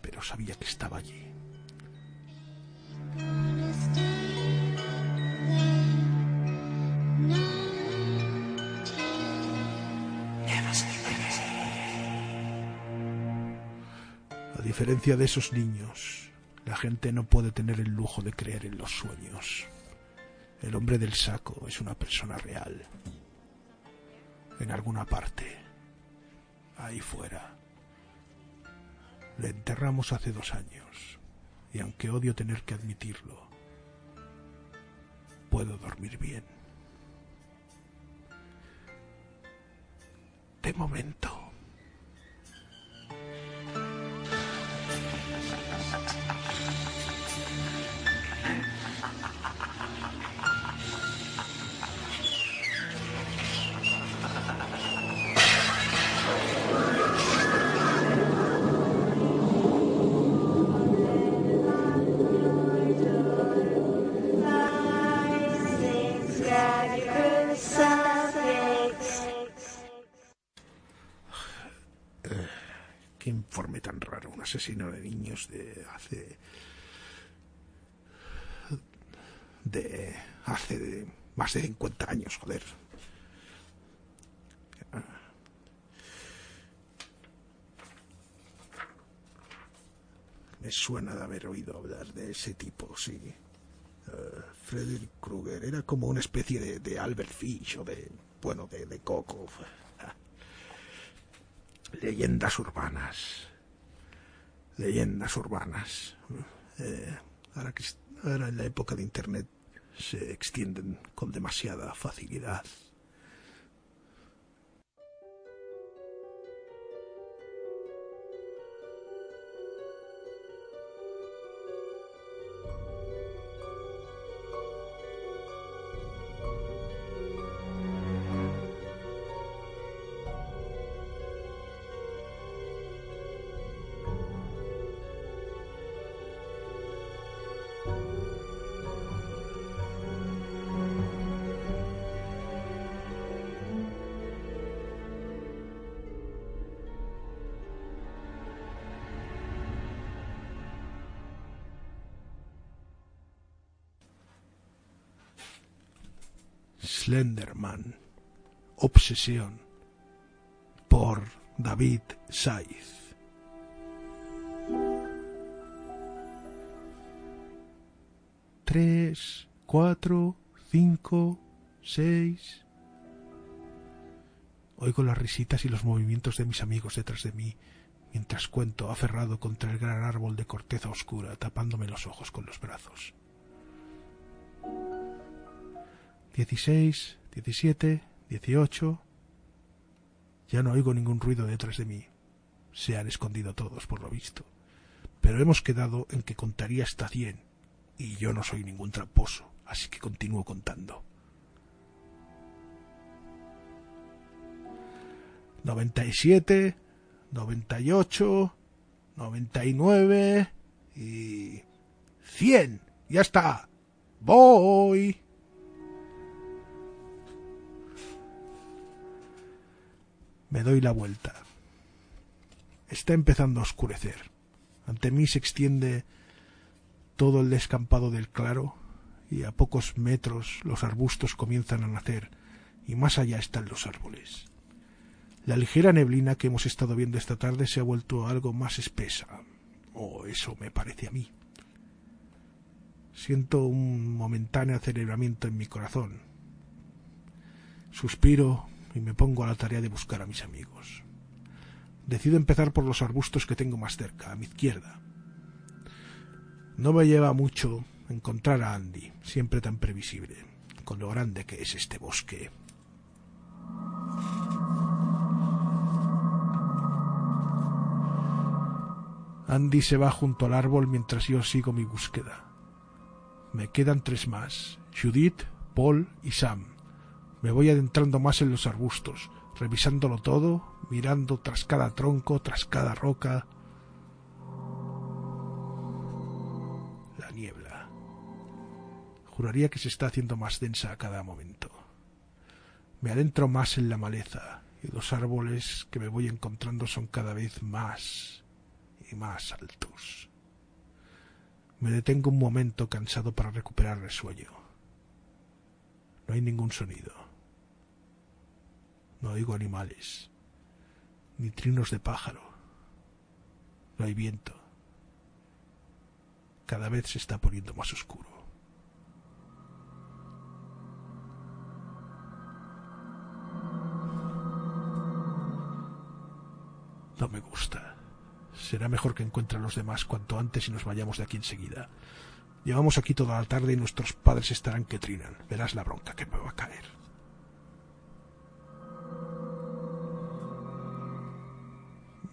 pero sabía que estaba allí. A diferencia de esos niños, la gente no puede tener el lujo de creer en los sueños. El hombre del saco es una persona real. En alguna parte. Ahí fuera. Le enterramos hace dos años. Y aunque odio tener que admitirlo, puedo dormir bien. De momento. Asesino de niños de hace. de. hace de más de 50 años, joder. Me suena de haber oído hablar de ese tipo, sí. Eh, Frederick Krueger era como una especie de, de Albert Fish o de. bueno, de, de Coco. Leyendas urbanas. Leyendas urbanas. Eh, ahora, que, ahora en la época de Internet se extienden con demasiada facilidad. Slenderman. Obsesión. Por David Saiz. Tres, cuatro, cinco, seis. Oigo las risitas y los movimientos de mis amigos detrás de mí, mientras cuento aferrado contra el gran árbol de corteza oscura, tapándome los ojos con los brazos. 16, 17, 18. Ya no oigo ningún ruido detrás de mí. Se han escondido todos, por lo visto. Pero hemos quedado en que contaría hasta 100. Y yo no soy ningún tramposo, así que continúo contando. 97, 98, 99 y 100. Ya está. Voy. Me doy la vuelta. Está empezando a oscurecer. Ante mí se extiende todo el descampado del claro y a pocos metros los arbustos comienzan a nacer y más allá están los árboles. La ligera neblina que hemos estado viendo esta tarde se ha vuelto algo más espesa, o eso me parece a mí. Siento un momentáneo aceleramiento en mi corazón. Suspiro y me pongo a la tarea de buscar a mis amigos. Decido empezar por los arbustos que tengo más cerca, a mi izquierda. No me lleva mucho encontrar a Andy, siempre tan previsible, con lo grande que es este bosque. Andy se va junto al árbol mientras yo sigo mi búsqueda. Me quedan tres más, Judith, Paul y Sam. Me voy adentrando más en los arbustos, revisándolo todo, mirando tras cada tronco, tras cada roca. Juraría que se está haciendo más densa a cada momento. Me adentro más en la maleza y los árboles que me voy encontrando son cada vez más y más altos. Me detengo un momento cansado para recuperar el sueño. No hay ningún sonido. No oigo animales, ni trinos de pájaro. No hay viento. Cada vez se está poniendo más oscuro. No me gusta. Será mejor que encuentre a los demás cuanto antes y nos vayamos de aquí enseguida. Llevamos aquí toda la tarde y nuestros padres estarán que trinan. Verás la bronca que me va a caer.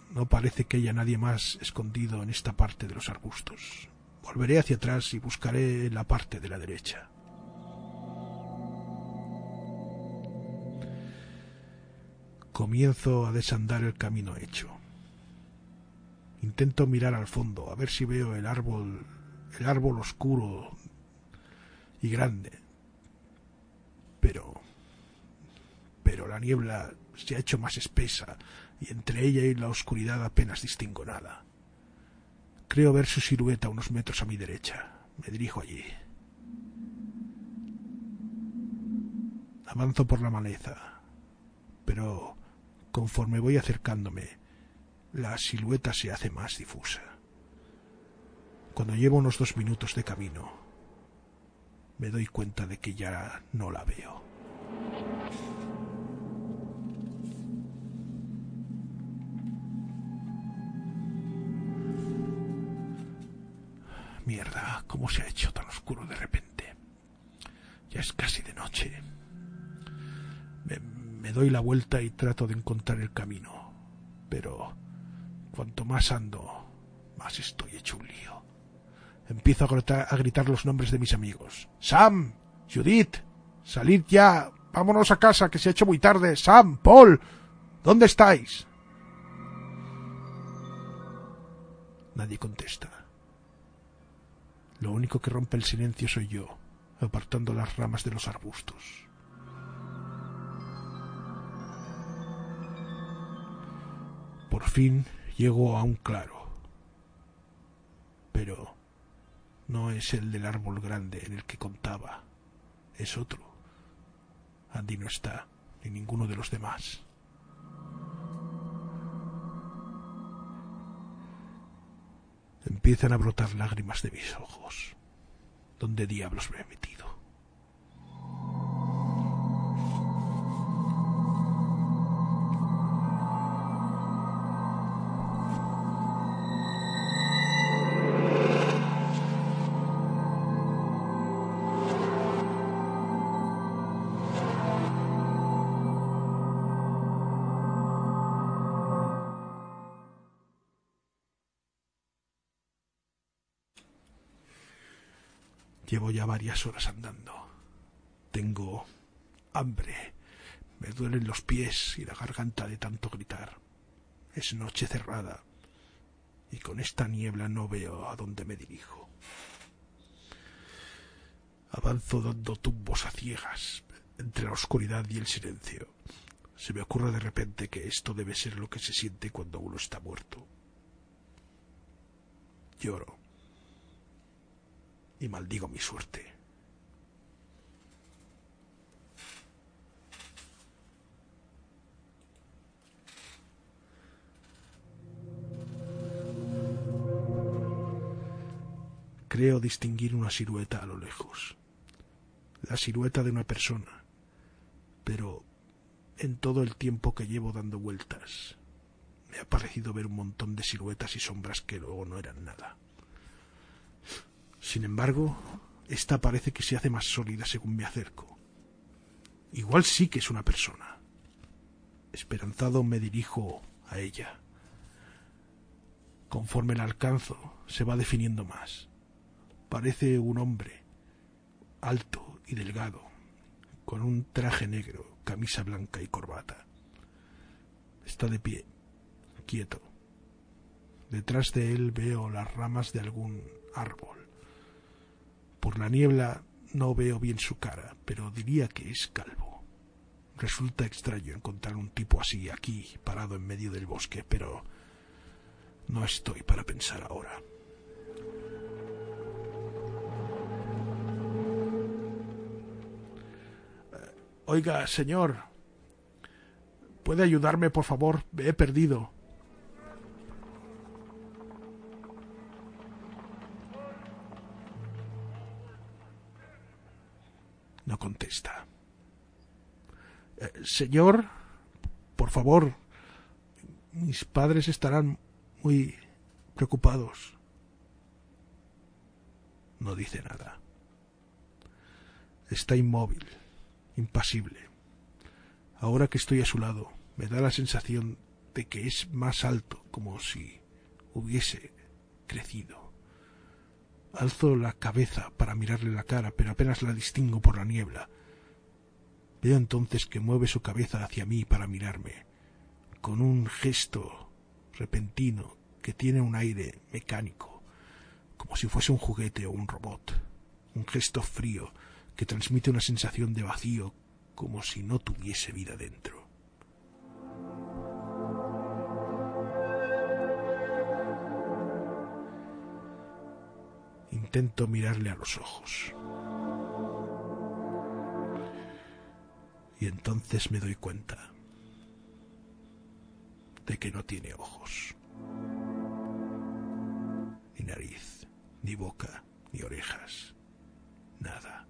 No parece que haya nadie más escondido en esta parte de los arbustos. Volveré hacia atrás y buscaré la parte de la derecha. Comienzo a desandar el camino hecho. Intento mirar al fondo, a ver si veo el árbol, el árbol oscuro y grande. Pero, pero la niebla se ha hecho más espesa y entre ella y la oscuridad apenas distingo nada. Creo ver su silueta unos metros a mi derecha. Me dirijo allí. Avanzo por la maleza, pero conforme voy acercándome, la silueta se hace más difusa. Cuando llevo unos dos minutos de camino, me doy cuenta de que ya no la veo. Mierda, ¿cómo se ha hecho tan oscuro de repente? Ya es casi de noche. Me, doy la vuelta y trato de encontrar el camino, pero cuanto más ando, más estoy hecho un lío. Empiezo a gritar, a gritar los nombres de mis amigos. Sam, Judith, salid ya, vámonos a casa, que se ha hecho muy tarde. Sam, Paul, ¿dónde estáis? Nadie contesta. Lo único que rompe el silencio soy yo, apartando las ramas de los arbustos. Por fin llego a un claro. Pero no es el del árbol grande en el que contaba, es otro. Andy no está, ni ninguno de los demás. Empiezan a brotar lágrimas de mis ojos. ¿Dónde diablos me he metido? Llevo ya varias horas andando. Tengo hambre. Me duelen los pies y la garganta de tanto gritar. Es noche cerrada y con esta niebla no veo a dónde me dirijo. Avanzo dando tumbos a ciegas entre la oscuridad y el silencio. Se me ocurre de repente que esto debe ser lo que se siente cuando uno está muerto. Lloro y maldigo mi suerte. Creo distinguir una silueta a lo lejos, la silueta de una persona, pero en todo el tiempo que llevo dando vueltas, me ha parecido ver un montón de siluetas y sombras que luego no eran nada. Sin embargo, esta parece que se hace más sólida según me acerco. Igual sí que es una persona. Esperanzado me dirijo a ella. Conforme la alcanzo, se va definiendo más. Parece un hombre, alto y delgado, con un traje negro, camisa blanca y corbata. Está de pie, quieto. Detrás de él veo las ramas de algún árbol. Por la niebla No veo bien su cara, pero diría que es calvo. Resulta extraño encontrar un tipo así aquí, parado en medio del bosque, pero no estoy para pensar ahora. Eh, Oiga, señor, ¿puede ayudarme, por favor? Me he perdido. No contesta. Eh, señor, por favor, mis padres estarán muy preocupados. No dice nada. Está inmóvil, impasible. Ahora que estoy a su lado, me da la sensación de que es más alto, como si hubiese crecido. Alzo la cabeza para mirarle la cara, pero apenas la distingo por la niebla. Veo entonces que mueve su cabeza hacia mí para mirarme, con un gesto repentino que tiene un aire mecánico, como si fuese un juguete o un robot, un gesto frío que transmite una sensación de vacío como si no tuviese vida dentro. Intento mirarle a los ojos. Y entonces me doy cuenta de que no tiene ojos, ni nariz, ni boca, ni orejas, nada,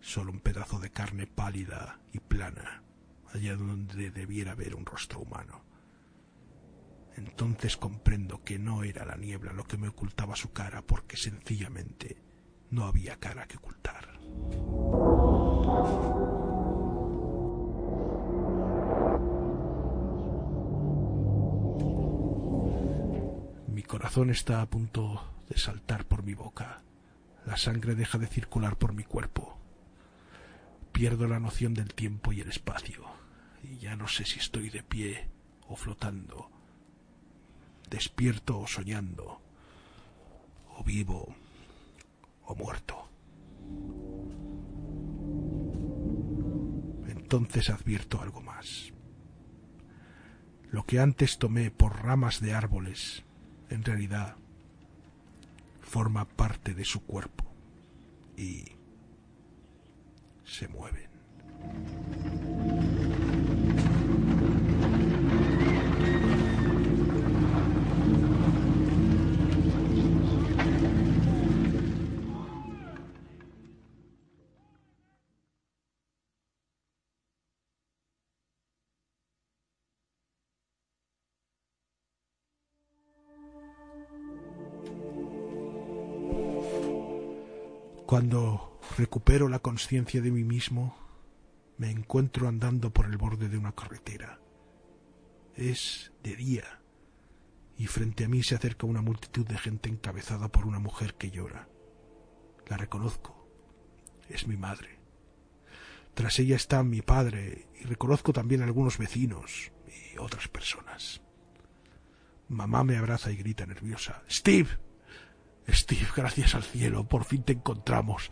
solo un pedazo de carne pálida y plana, allá donde debiera haber un rostro humano. Entonces comprendo que no era la niebla lo que me ocultaba su cara, porque sencillamente no había cara que ocultar. Mi corazón está a punto de saltar por mi boca. La sangre deja de circular por mi cuerpo. Pierdo la noción del tiempo y el espacio. Y ya no sé si estoy de pie o flotando, despierto o soñando, o vivo o muerto. Entonces advierto algo más. Lo que antes tomé por ramas de árboles en realidad forma parte de su cuerpo y se mueven. Cuando recupero la conciencia de mí mismo, me encuentro andando por el borde de una carretera. Es de día y frente a mí se acerca una multitud de gente encabezada por una mujer que llora. La reconozco. Es mi madre. Tras ella está mi padre y reconozco también algunos vecinos y otras personas. Mamá me abraza y grita nerviosa. Steve. Steve, gracias al cielo, por fin te encontramos.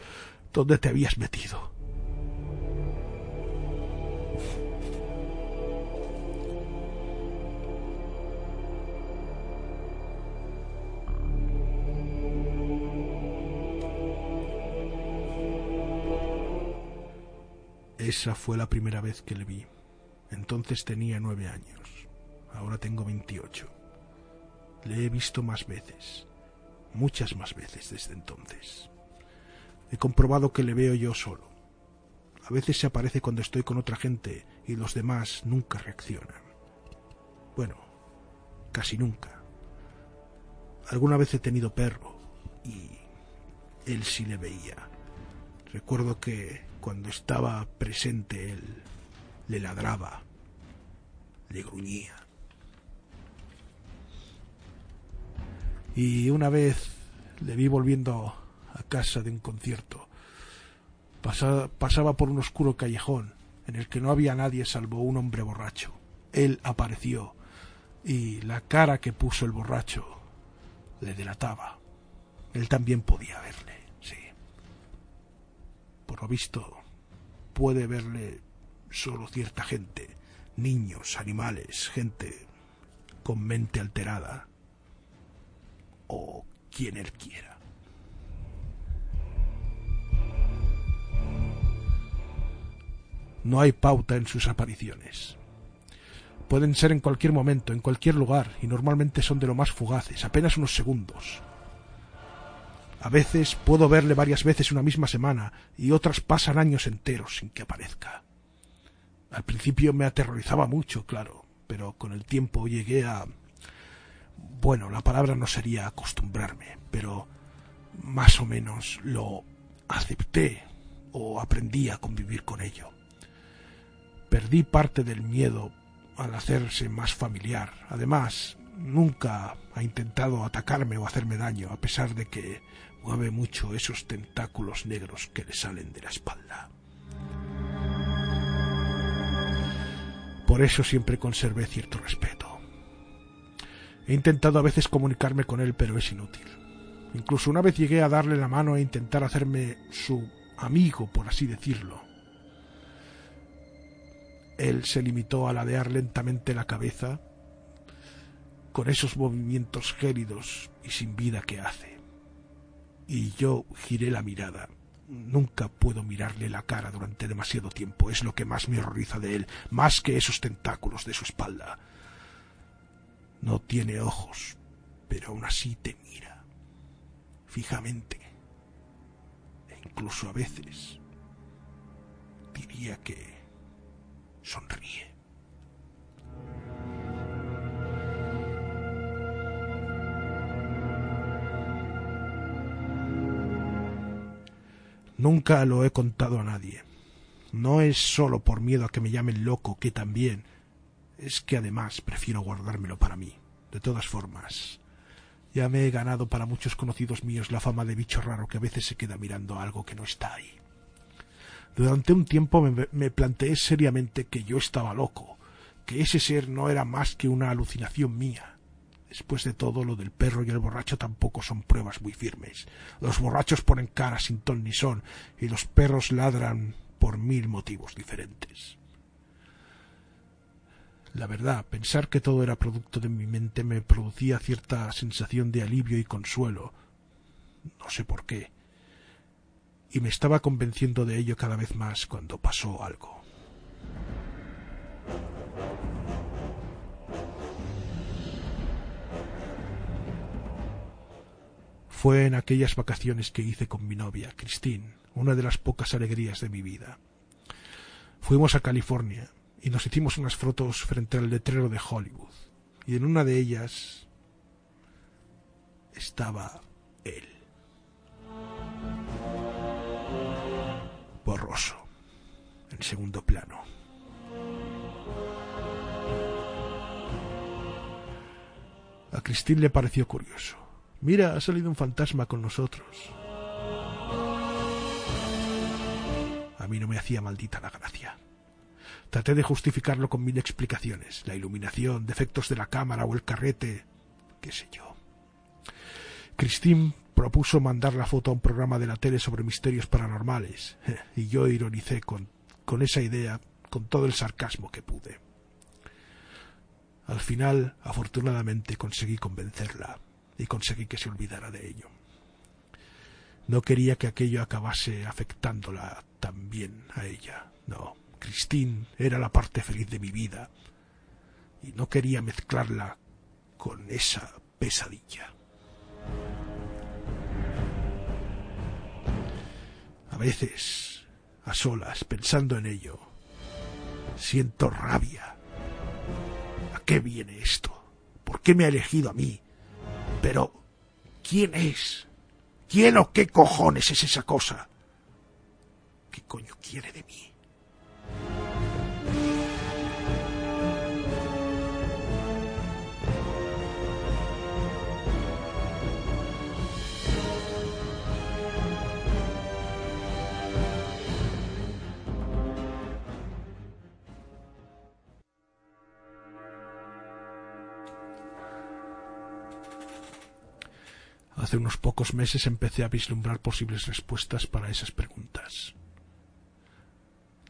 ¿Dónde te habías metido? Esa fue la primera vez que le vi. Entonces tenía nueve años. Ahora tengo veintiocho. Le he visto más veces, muchas más veces desde entonces. He comprobado que le veo yo solo. A veces se aparece cuando estoy con otra gente y los demás nunca reaccionan. Bueno, casi nunca. Alguna vez he tenido perro y él sí le veía. Recuerdo que cuando estaba presente él le ladraba, le gruñía. Y una vez le vi volviendo a casa de un concierto. Pasa- pasaba por un oscuro callejón en el que no había nadie salvo un hombre borracho. Él apareció y la cara que puso el borracho le delataba. Él también podía verle, sí. por lo visto, puede verle solo cierta gente, niños, animales, gente con mente alterada, o quien él quiera. No hay pauta en sus apariciones. Pueden ser en cualquier momento, en cualquier lugar, y normalmente son de lo más fugaces, apenas unos segundos. A veces puedo verle varias veces una misma semana, y otras pasan años enteros sin que aparezca. Al principio me aterrorizaba mucho, claro, pero con el tiempo llegué a... Bueno, la palabra no sería acostumbrarme, pero más o menos lo acepté o aprendí a convivir con ello. Perdí parte del miedo al hacerse más familiar. Además, nunca ha intentado atacarme o hacerme daño, a pesar de que mueve mucho esos tentáculos negros que le salen de la espalda. Por eso siempre conservé cierto respeto. He intentado a veces comunicarme con él, pero es inútil. Incluso una vez llegué a darle la mano e intentar hacerme su amigo, por así decirlo. Él se limitó a ladear lentamente la cabeza con esos movimientos gélidos y sin vida que hace. Y yo giré la mirada. Nunca puedo mirarle la cara durante demasiado tiempo. Es lo que más me horroriza de él, más que esos tentáculos de su espalda. No tiene ojos, pero aún así te mira fijamente. E incluso a veces diría que sonríe. Nunca lo he contado a nadie. No es solo por miedo a que me llamen loco, que también. Es que además prefiero guardármelo para mí. De todas formas, ya me he ganado para muchos conocidos míos la fama de bicho raro que a veces se queda mirando algo que no está ahí. Durante un tiempo me, planteé seriamente que yo estaba loco, que ese ser no era más que una alucinación mía. Después de todo, lo del perro y el borracho tampoco son pruebas muy firmes. Los borrachos ponen cara sin ton ni son, y los perros ladran por mil motivos diferentes. La verdad, pensar que todo era producto de mi mente me producía cierta sensación de alivio y consuelo. No sé por qué. Y me estaba convenciendo de ello cada vez más cuando pasó algo. Fue en aquellas vacaciones que hice con mi novia, Christine, una de las pocas alegrías de mi vida. Fuimos a California y nos hicimos unas fotos frente al letrero de Hollywood. Y en una de ellas estaba él. Borroso, en segundo plano. A Christine le pareció curioso. Mira, ha salido un fantasma con nosotros. A mí no me hacía maldita la gracia. Traté de justificarlo con mil explicaciones. La iluminación, defectos de la cámara o el carrete, qué sé yo. Christine propuso mandar la foto a un programa de la tele sobre misterios paranormales, y yo ironicé con, con esa idea con todo el sarcasmo que pude. Al final, afortunadamente, conseguí convencerla y conseguí que se olvidara de ello. No quería que aquello acabase afectándola también a ella. No, Christine era la parte feliz de mi vida y no quería mezclarla con esa pesadilla. A veces, a solas, pensando en ello, siento rabia. ¿A qué viene esto? ¿Por qué me ha elegido a mí? Pero, ¿quién es? ¿Quién o qué cojones es esa cosa? ¿Qué coño quiere de mí? Hace unos pocos meses empecé a vislumbrar posibles respuestas para esas preguntas.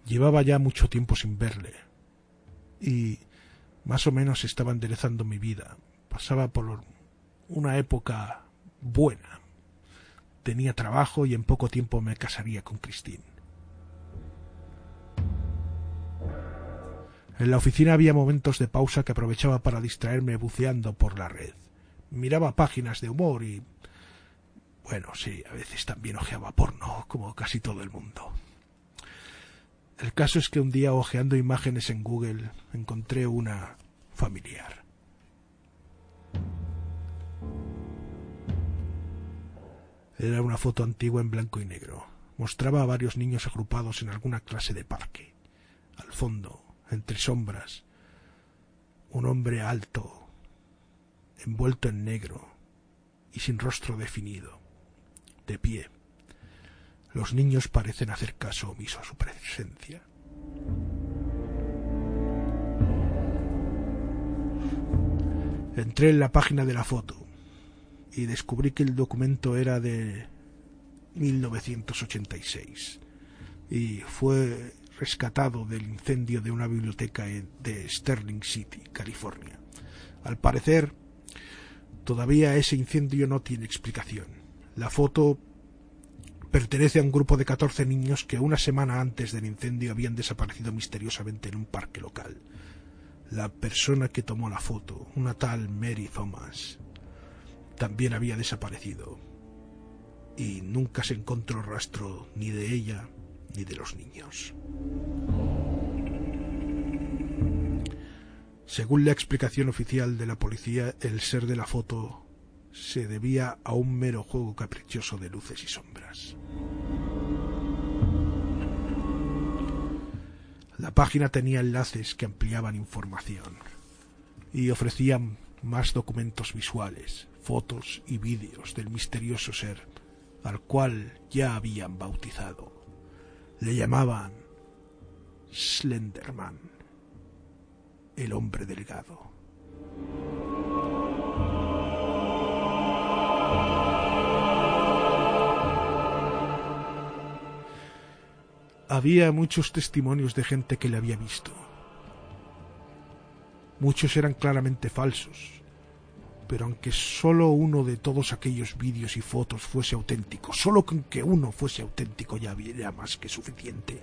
Llevaba ya mucho tiempo sin verle y más o menos estaba enderezando mi vida. Pasaba por una época buena. Tenía trabajo y en poco tiempo me casaría con Christine. En la oficina había momentos de pausa que aprovechaba para distraerme buceando por la red. Miraba páginas de humor y... Bueno, sí, a veces también ojeaba porno, como casi todo el mundo. El caso es que un día hojeando imágenes en Google encontré una familiar. Era una foto antigua en blanco y negro. Mostraba a varios niños agrupados en alguna clase de parque. Al fondo, entre sombras, un hombre alto, envuelto en negro y sin rostro definido, de pie, los niños parecen hacer caso omiso a su presencia. Entré en la página de la foto y descubrí que el documento era de 1986 y fue rescatado del incendio de una biblioteca de Sterling City, California. Al parecer, todavía ese incendio no tiene explicación. La foto pertenece a un grupo de 14 niños que una semana antes del incendio habían desaparecido misteriosamente en un parque local. La persona que tomó la foto, una tal Mary Thomas, también había desaparecido y nunca se encontró rastro ni de ella ni de los niños. Según la explicación oficial de la policía, el ser de la foto se debía a un mero juego caprichoso de luces y sombras. La página tenía enlaces que ampliaban información y ofrecían más documentos visuales, fotos y vídeos del misterioso ser al cual ya habían bautizado. Le llamaban Slenderman, el hombre delgado. Había muchos testimonios de gente que le había visto. Muchos eran claramente falsos, pero aunque solo uno de todos aquellos vídeos y fotos fuese auténtico, solo con que uno fuese auténtico ya había más que suficiente.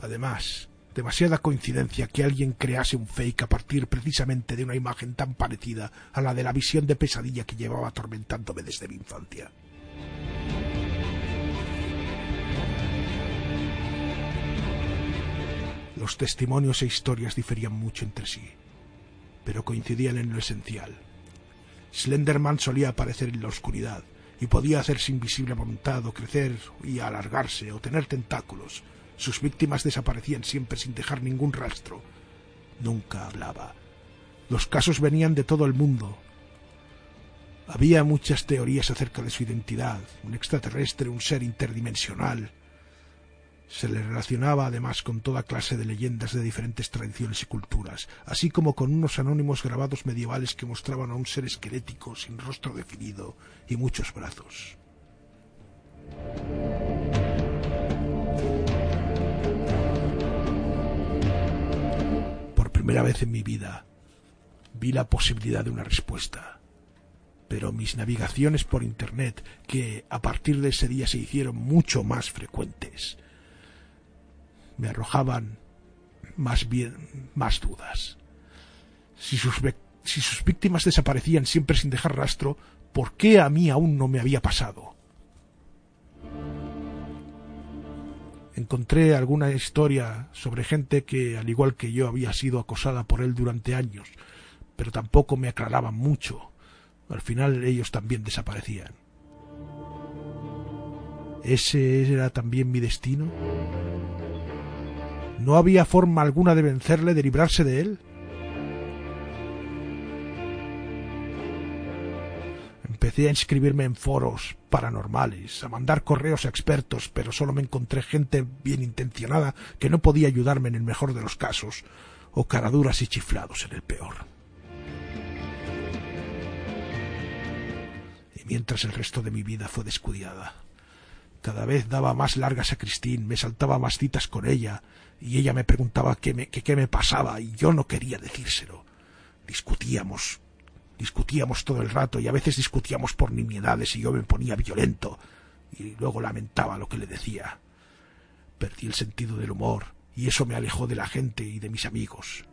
Además, demasiada coincidencia que alguien crease un fake a partir precisamente de una imagen tan parecida a la de la visión de pesadilla que llevaba atormentándome desde mi infancia. Los testimonios e historias diferían mucho entre sí, pero coincidían en lo esencial. Slenderman solía aparecer en la oscuridad y podía hacerse invisible a voluntad o crecer y alargarse o tener tentáculos. Sus víctimas desaparecían siempre sin dejar ningún rastro. Nunca hablaba. Los casos venían de todo el mundo. Había muchas teorías acerca de su identidad, un extraterrestre, un ser interdimensional, se le relacionaba además con toda clase de leyendas de diferentes tradiciones y culturas, así como con unos anónimos grabados medievales que mostraban a un ser esquelético sin rostro definido y muchos brazos. Por primera vez en mi vida vi la posibilidad de una respuesta. Pero mis navegaciones por Internet, que a partir de ese día se hicieron mucho más frecuentes, me arrojaban más bien más dudas. Si sus, si sus víctimas desaparecían siempre sin dejar rastro, ¿por qué a mí aún no me había pasado? Encontré alguna historia sobre gente que, al igual que yo, había sido acosada por él durante años, pero tampoco me aclaraban mucho. Al final ellos también desaparecían. ¿Ese era también mi destino? ¿No había forma alguna de vencerle, de librarse de él? Empecé a inscribirme en foros paranormales, a mandar correos a expertos, pero solo me encontré gente bien intencionada que no podía ayudarme en el mejor de los casos, o caraduras y chiflados en el peor. Mientras el resto de mi vida fue descuidada, Cada vez daba más largas a Christine, me saltaba más citas con ella, y ella me preguntaba qué me, qué me pasaba, y yo no quería decírselo. Discutíamos, discutíamos todo el rato, y a veces discutíamos por nimiedades, y yo me ponía violento, y luego lamentaba lo que le decía. Perdí el sentido del humor, y eso me alejó de la gente y de mis amigos.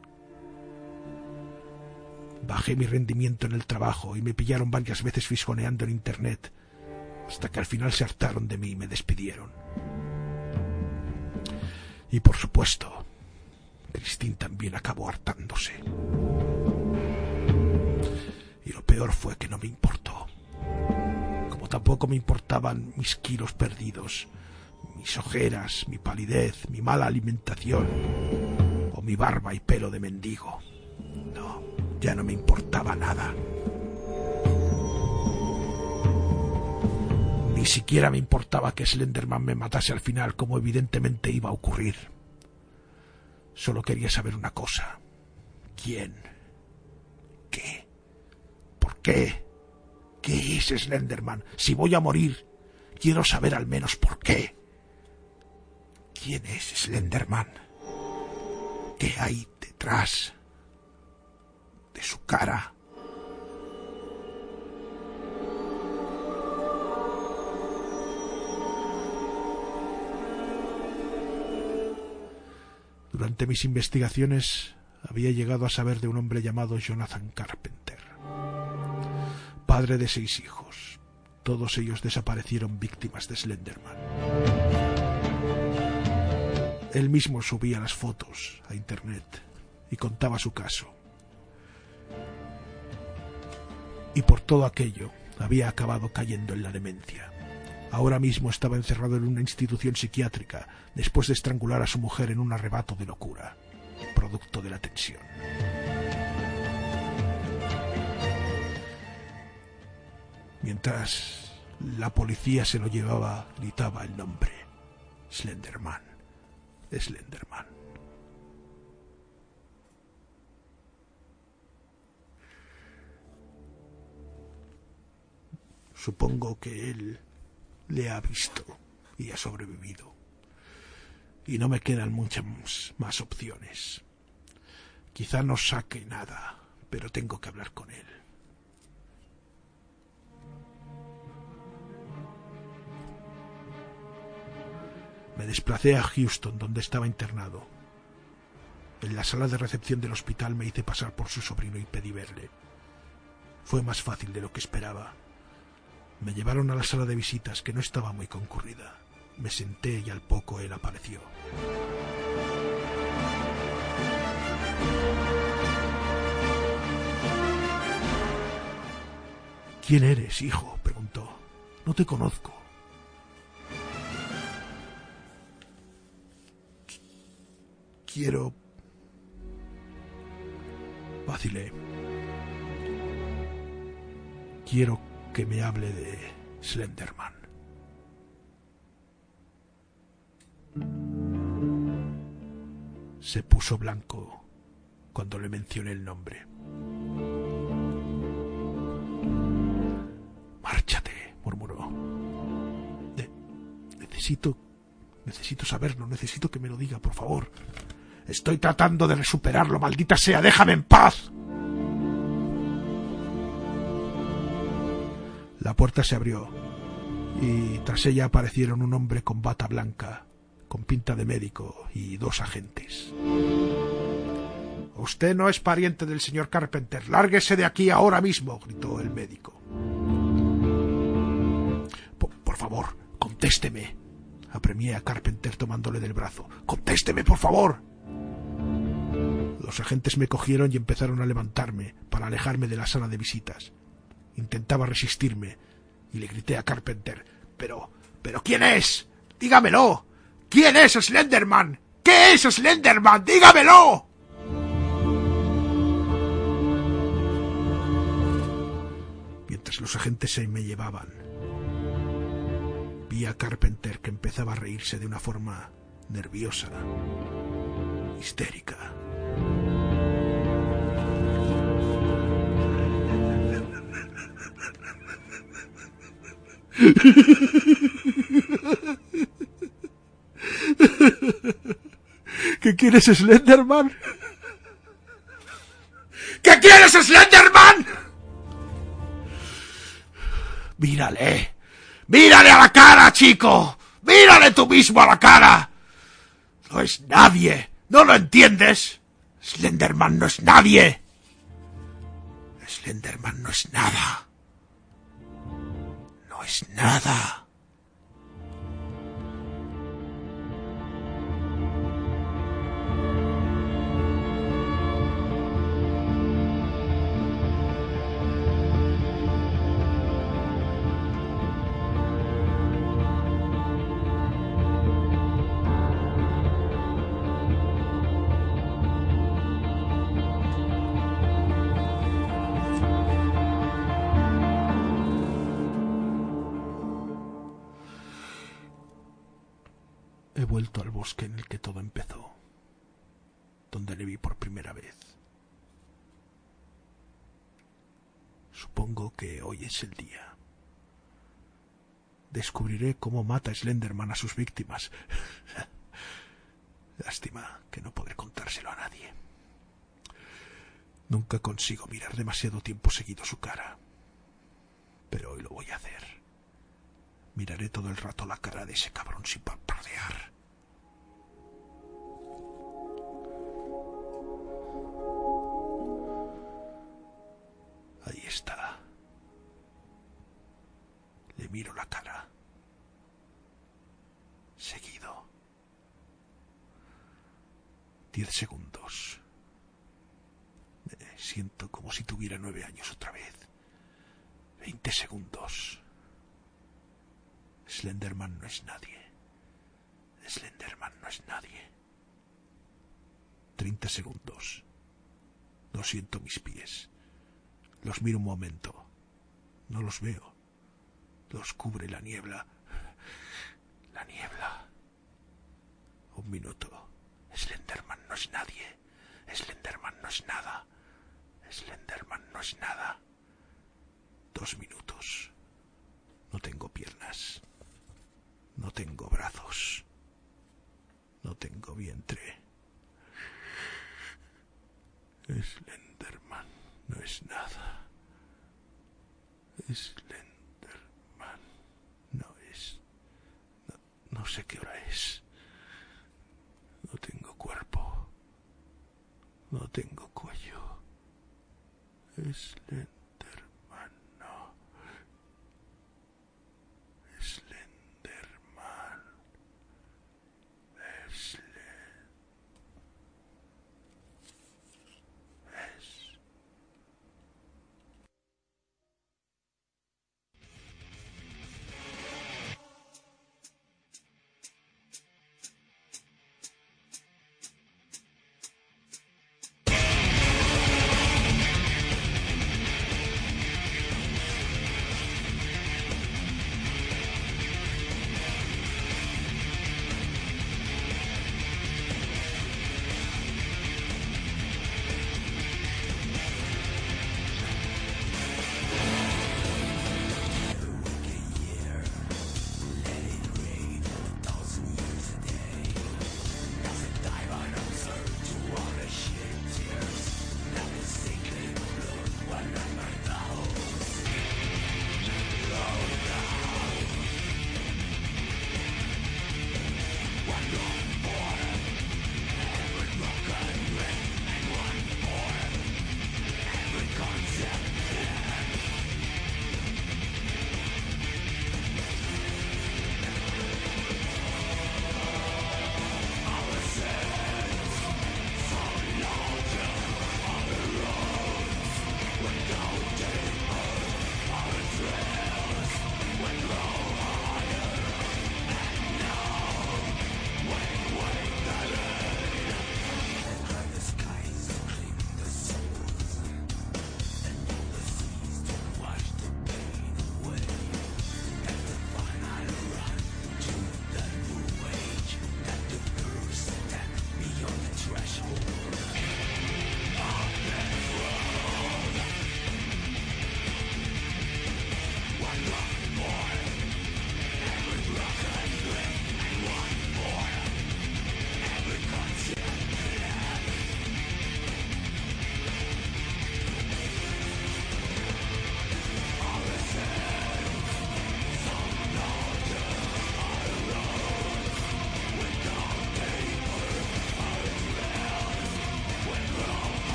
Bajé mi rendimiento en el trabajo y me pillaron varias veces fisgoneando en Internet, hasta que al final se hartaron de mí y me despidieron. Y por supuesto, Christine también acabó hartándose. Y lo peor fue que no me importó. Como tampoco me importaban mis kilos perdidos, mis ojeras, mi palidez, mi mala alimentación o mi barba y pelo de mendigo. No, ya no me importaba nada. Ni siquiera me importaba que Slenderman me matase al final, como evidentemente iba a ocurrir. Solo quería saber una cosa. ¿Quién? ¿Qué? ¿Por qué? ¿Qué es Slenderman? Si voy a morir, quiero saber al menos por qué. ¿Quién es Slenderman? ¿Qué hay detrás de su cara? Durante mis investigaciones había llegado a saber de un hombre llamado Jonathan Carpenter, padre de seis hijos. Todos ellos desaparecieron víctimas de Slenderman. Él mismo subía las fotos a Internet y contaba su caso. Y por todo aquello había acabado cayendo en la demencia. Ahora mismo estaba encerrado en una institución psiquiátrica después de estrangular a su mujer en un arrebato de locura, producto de la tensión. Mientras la policía se lo llevaba, gritaba el nombre. Slenderman. Slenderman. Supongo que él le ha visto y ha sobrevivido. Y no me quedan muchas más opciones. Quizá no saque nada, pero tengo que hablar con él. Me desplacé a Houston, donde estaba internado. En la sala de recepción del hospital me hice pasar por su sobrino y pedí verle. Fue más fácil de lo que esperaba. Me llevaron a la sala de visitas, que no estaba muy concurrida. Me senté y al poco él apareció. ¿Quién eres, hijo? preguntó. No te conozco. Quiero... Vacilé. Quiero que me hable de Slenderman. Se puso blanco cuando le mencioné el nombre. Márchate, murmuró. necesito... Necesito saberlo, necesito que me lo diga, por favor. Estoy tratando de superarlo, maldita sea, déjame en paz. La puerta se abrió y tras ella aparecieron un hombre con bata blanca, con pinta de médico y dos agentes. Usted no es pariente del señor Carpenter. Lárguese de aquí ahora mismo, gritó el médico. Por, favor, contésteme. Apremié a Carpenter tomándole del brazo. Contésteme, por favor. Los agentes me cogieron y empezaron a levantarme para alejarme de la sala de visitas. Intentaba resistirme y le grité a Carpenter. Pero, pero ¿quién es? Dígamelo. ¿Quién es Slenderman? ¿Qué es Slenderman? Dígamelo. Mientras los agentes se me llevaban, vi a Carpenter que empezaba a reírse de una forma nerviosa, histérica. ¿Qué quieres, Slenderman? ¿Qué quieres, Slenderman? Mírale. Mírale a la cara, chico. Mírale tú mismo a la cara. No es nadie. ¿No lo entiendes? Slenderman no es nadie. Slenderman no es nada. No es nada. El día. Descubriré cómo mata Slenderman a sus víctimas. Lástima que no podré contárselo a nadie. Nunca consigo mirar demasiado tiempo seguido su cara. Pero hoy lo voy a hacer. Miraré todo el rato la cara de ese cabrón sin parpadear. Le miro la cara. Seguido. Diez segundos. Me siento como si tuviera nueve años otra vez. Veinte segundos. Slenderman no es nadie. Slenderman no es nadie. Treinta segundos. No siento mis pies. Los miro un momento. No los veo. Los cubre la niebla. La niebla. Un minuto. Slenderman no es nadie. Slenderman no es nada. Slenderman no es nada. Dos minutos. No tengo piernas. No tengo brazos. No tengo vientre. Slenderman no es nada. Slenderman no es. No, sé qué hora es. No tengo cuerpo. No tengo cuello. Slenderman no.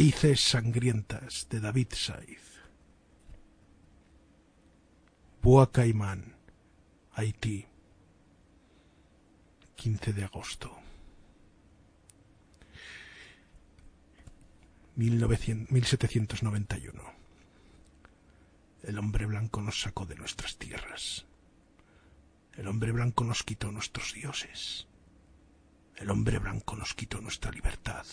Raíces sangrientas de David Saiz. Boa Caimán, Haití, 15 de agosto. 1791. El hombre blanco nos sacó de nuestras tierras. El hombre blanco nos quitó nuestros dioses. El hombre blanco nos quitó nuestra libertad.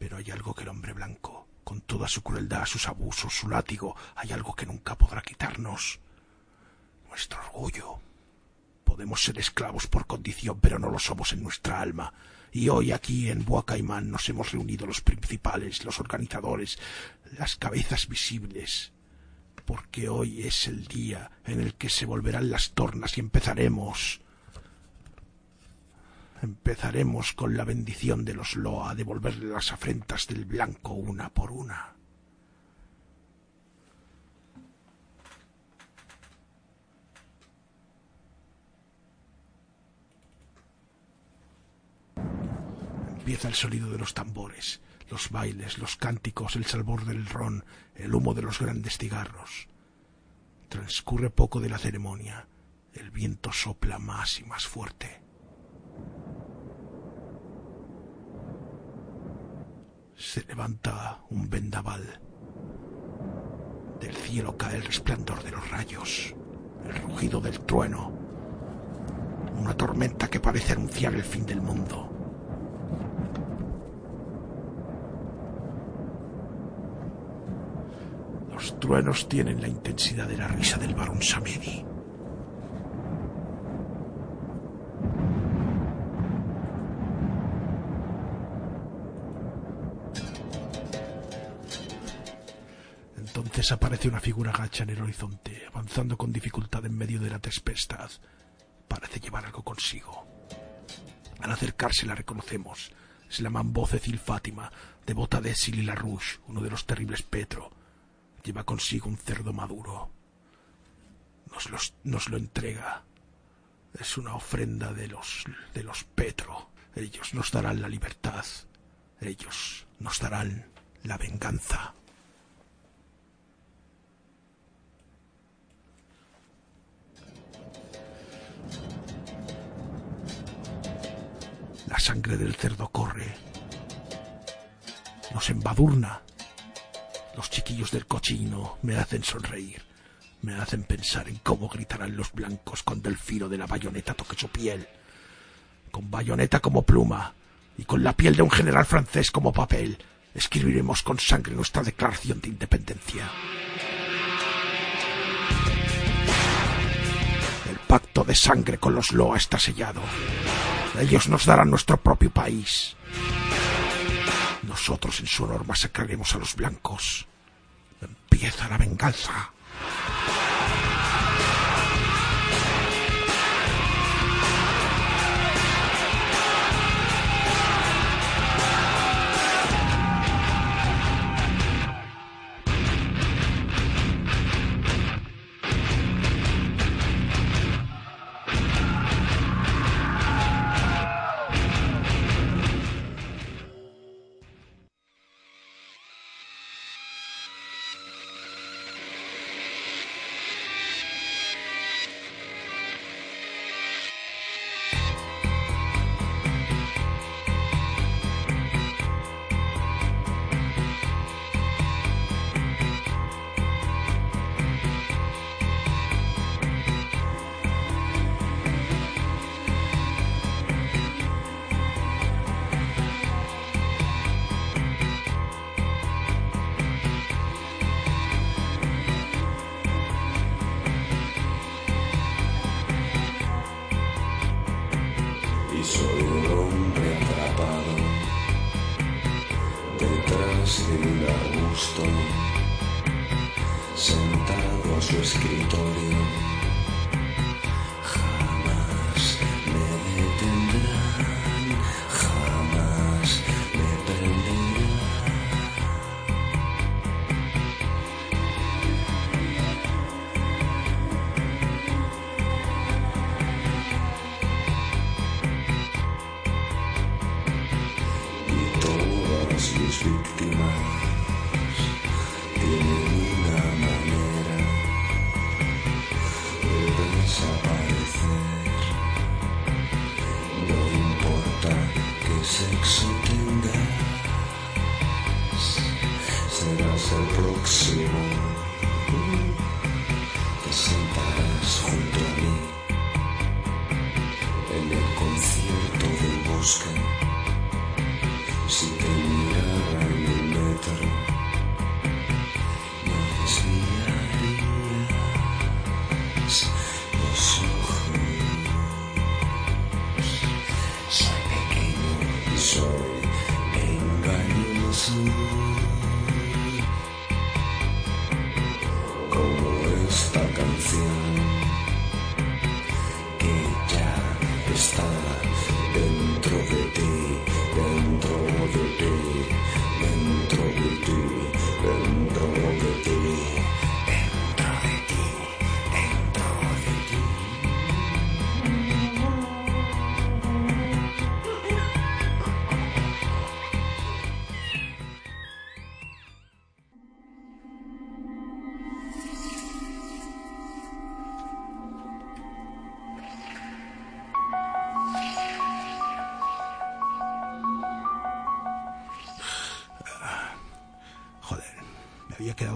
Pero hay algo que el hombre blanco, con toda su crueldad, sus abusos, su látigo, hay algo que nunca podrá quitarnos. Nuestro orgullo. Podemos ser esclavos por condición, pero no lo somos en nuestra alma. Y hoy aquí en Buacaimán nos hemos reunido los principales, los organizadores, las cabezas visibles, porque hoy es el día en el que se volverán las tornas y empezaremos Empezaremos con la bendición de los Loa a devolverle las afrentas del blanco una por una. Empieza el sonido de los tambores, los bailes, los cánticos, el sabor del ron, el humo de los grandes cigarros. Transcurre poco de la ceremonia. El viento sopla más y más fuerte. Se levanta un vendaval. Del cielo cae el resplandor de los rayos, el rugido del trueno, una tormenta que parece anunciar el fin del mundo. Los truenos tienen la intensidad de la risa del barón Samedi. Aparece una figura gacha en el horizonte, avanzando con dificultad en medio de la tempestad. Parece llevar algo consigo. Al acercarse la reconocemos. Es la mambo Cecil devota de Silly LaRouche, uno de los terribles Petro. Lleva consigo un cerdo maduro. Nos, nos lo entrega. Es una ofrenda de los, de los Petro. Ellos nos darán la libertad. Ellos nos darán la venganza. La sangre del cerdo corre. Nos embadurna. Los chiquillos del cochino me hacen sonreír. Me hacen pensar en cómo gritarán los blancos cuando el filo de la bayoneta toque su piel. Con bayoneta como pluma y con la piel de un general francés como papel, escribiremos con sangre nuestra declaración de independencia. Pacto de sangre con los Loa está sellado. Ellos nos darán nuestro propio país. Nosotros en su honor masacraremos a los blancos. Empieza la venganza.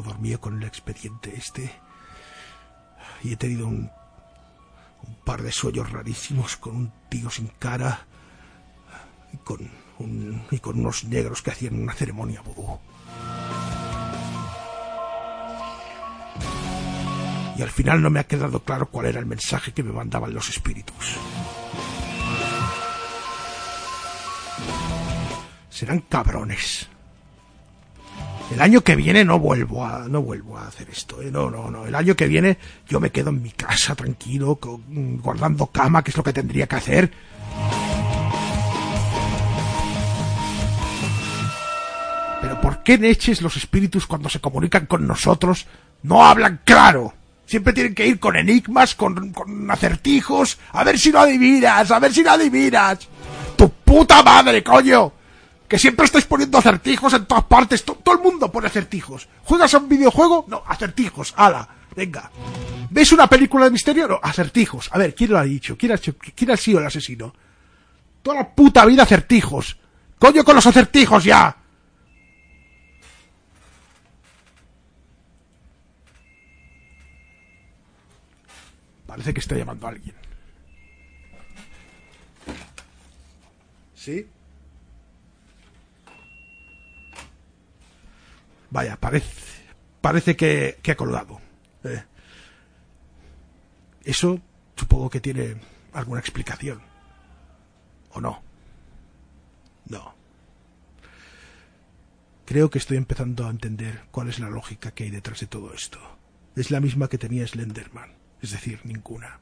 Dormido con el expediente este. Y he tenido un, un par de sueños rarísimos con un tío sin cara y con, un- y con unos negros que hacían una ceremonia vudú. Y al final no me ha quedado claro cuál era el mensaje que me mandaban los espíritus. Serán cabrones. El año que viene no vuelvo a no vuelvo a hacer esto. ¿eh? No, no, no. El año que viene yo me quedo en mi casa tranquilo, guardando cama, que es lo que tendría que hacer. Pero ¿por qué leches los espíritus cuando se comunican con nosotros no hablan claro? Siempre tienen que ir con enigmas, con, con acertijos. A ver si lo adivinas, a ver si lo adivinas. ¡Tu puta madre, coño! Que siempre estáis poniendo acertijos en todas partes. To- todo el mundo pone acertijos. ¿Juegas a un videojuego? No, acertijos. Ala, venga. ¿Ves una película de misterio? No, acertijos. A ver, ¿quién lo ha dicho? ¿Quién ha, hecho- quién ha sido el asesino? Toda la puta vida acertijos. Coño con los acertijos ya. Parece que está llamando a alguien. ¿Sí? Vaya, parece, parece que, que ha colgado. Eh, eso supongo que tiene alguna explicación. ¿O no? No. Creo que estoy empezando a entender cuál es la lógica que hay detrás de todo esto. Es la misma que tenía Slenderman, es decir, ninguna.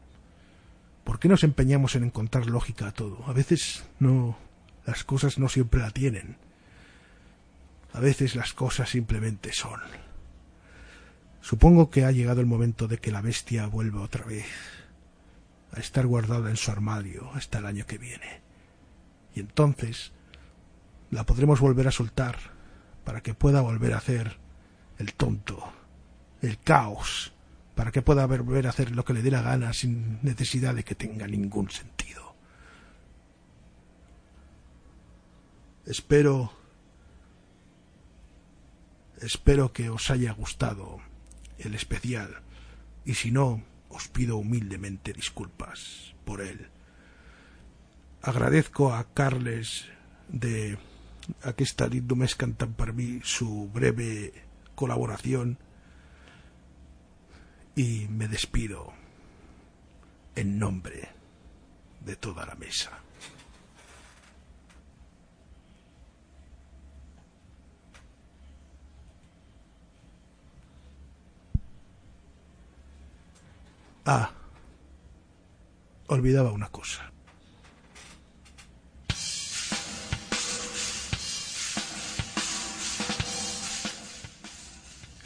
¿Por qué nos empeñamos en encontrar lógica a todo? A veces no, las cosas no siempre la tienen. A veces las cosas simplemente son. Supongo que ha llegado el momento de que la bestia vuelva otra vez a estar guardada en su armario hasta el año que viene. Y entonces la podremos volver a soltar para que pueda volver a hacer el tonto, el caos, para que pueda volver a hacer lo que le dé la gana sin necesidad de que tenga ningún sentido. Espero espero que os haya gustado el especial y si no os pido humildemente disculpas por él. Agradezco a Carles de aquesta nit només cantant per mi su breve colaboración y me despido en nombre de toda la mesa. Ah, olvidaba una cosa.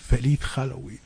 Feliz Halloween.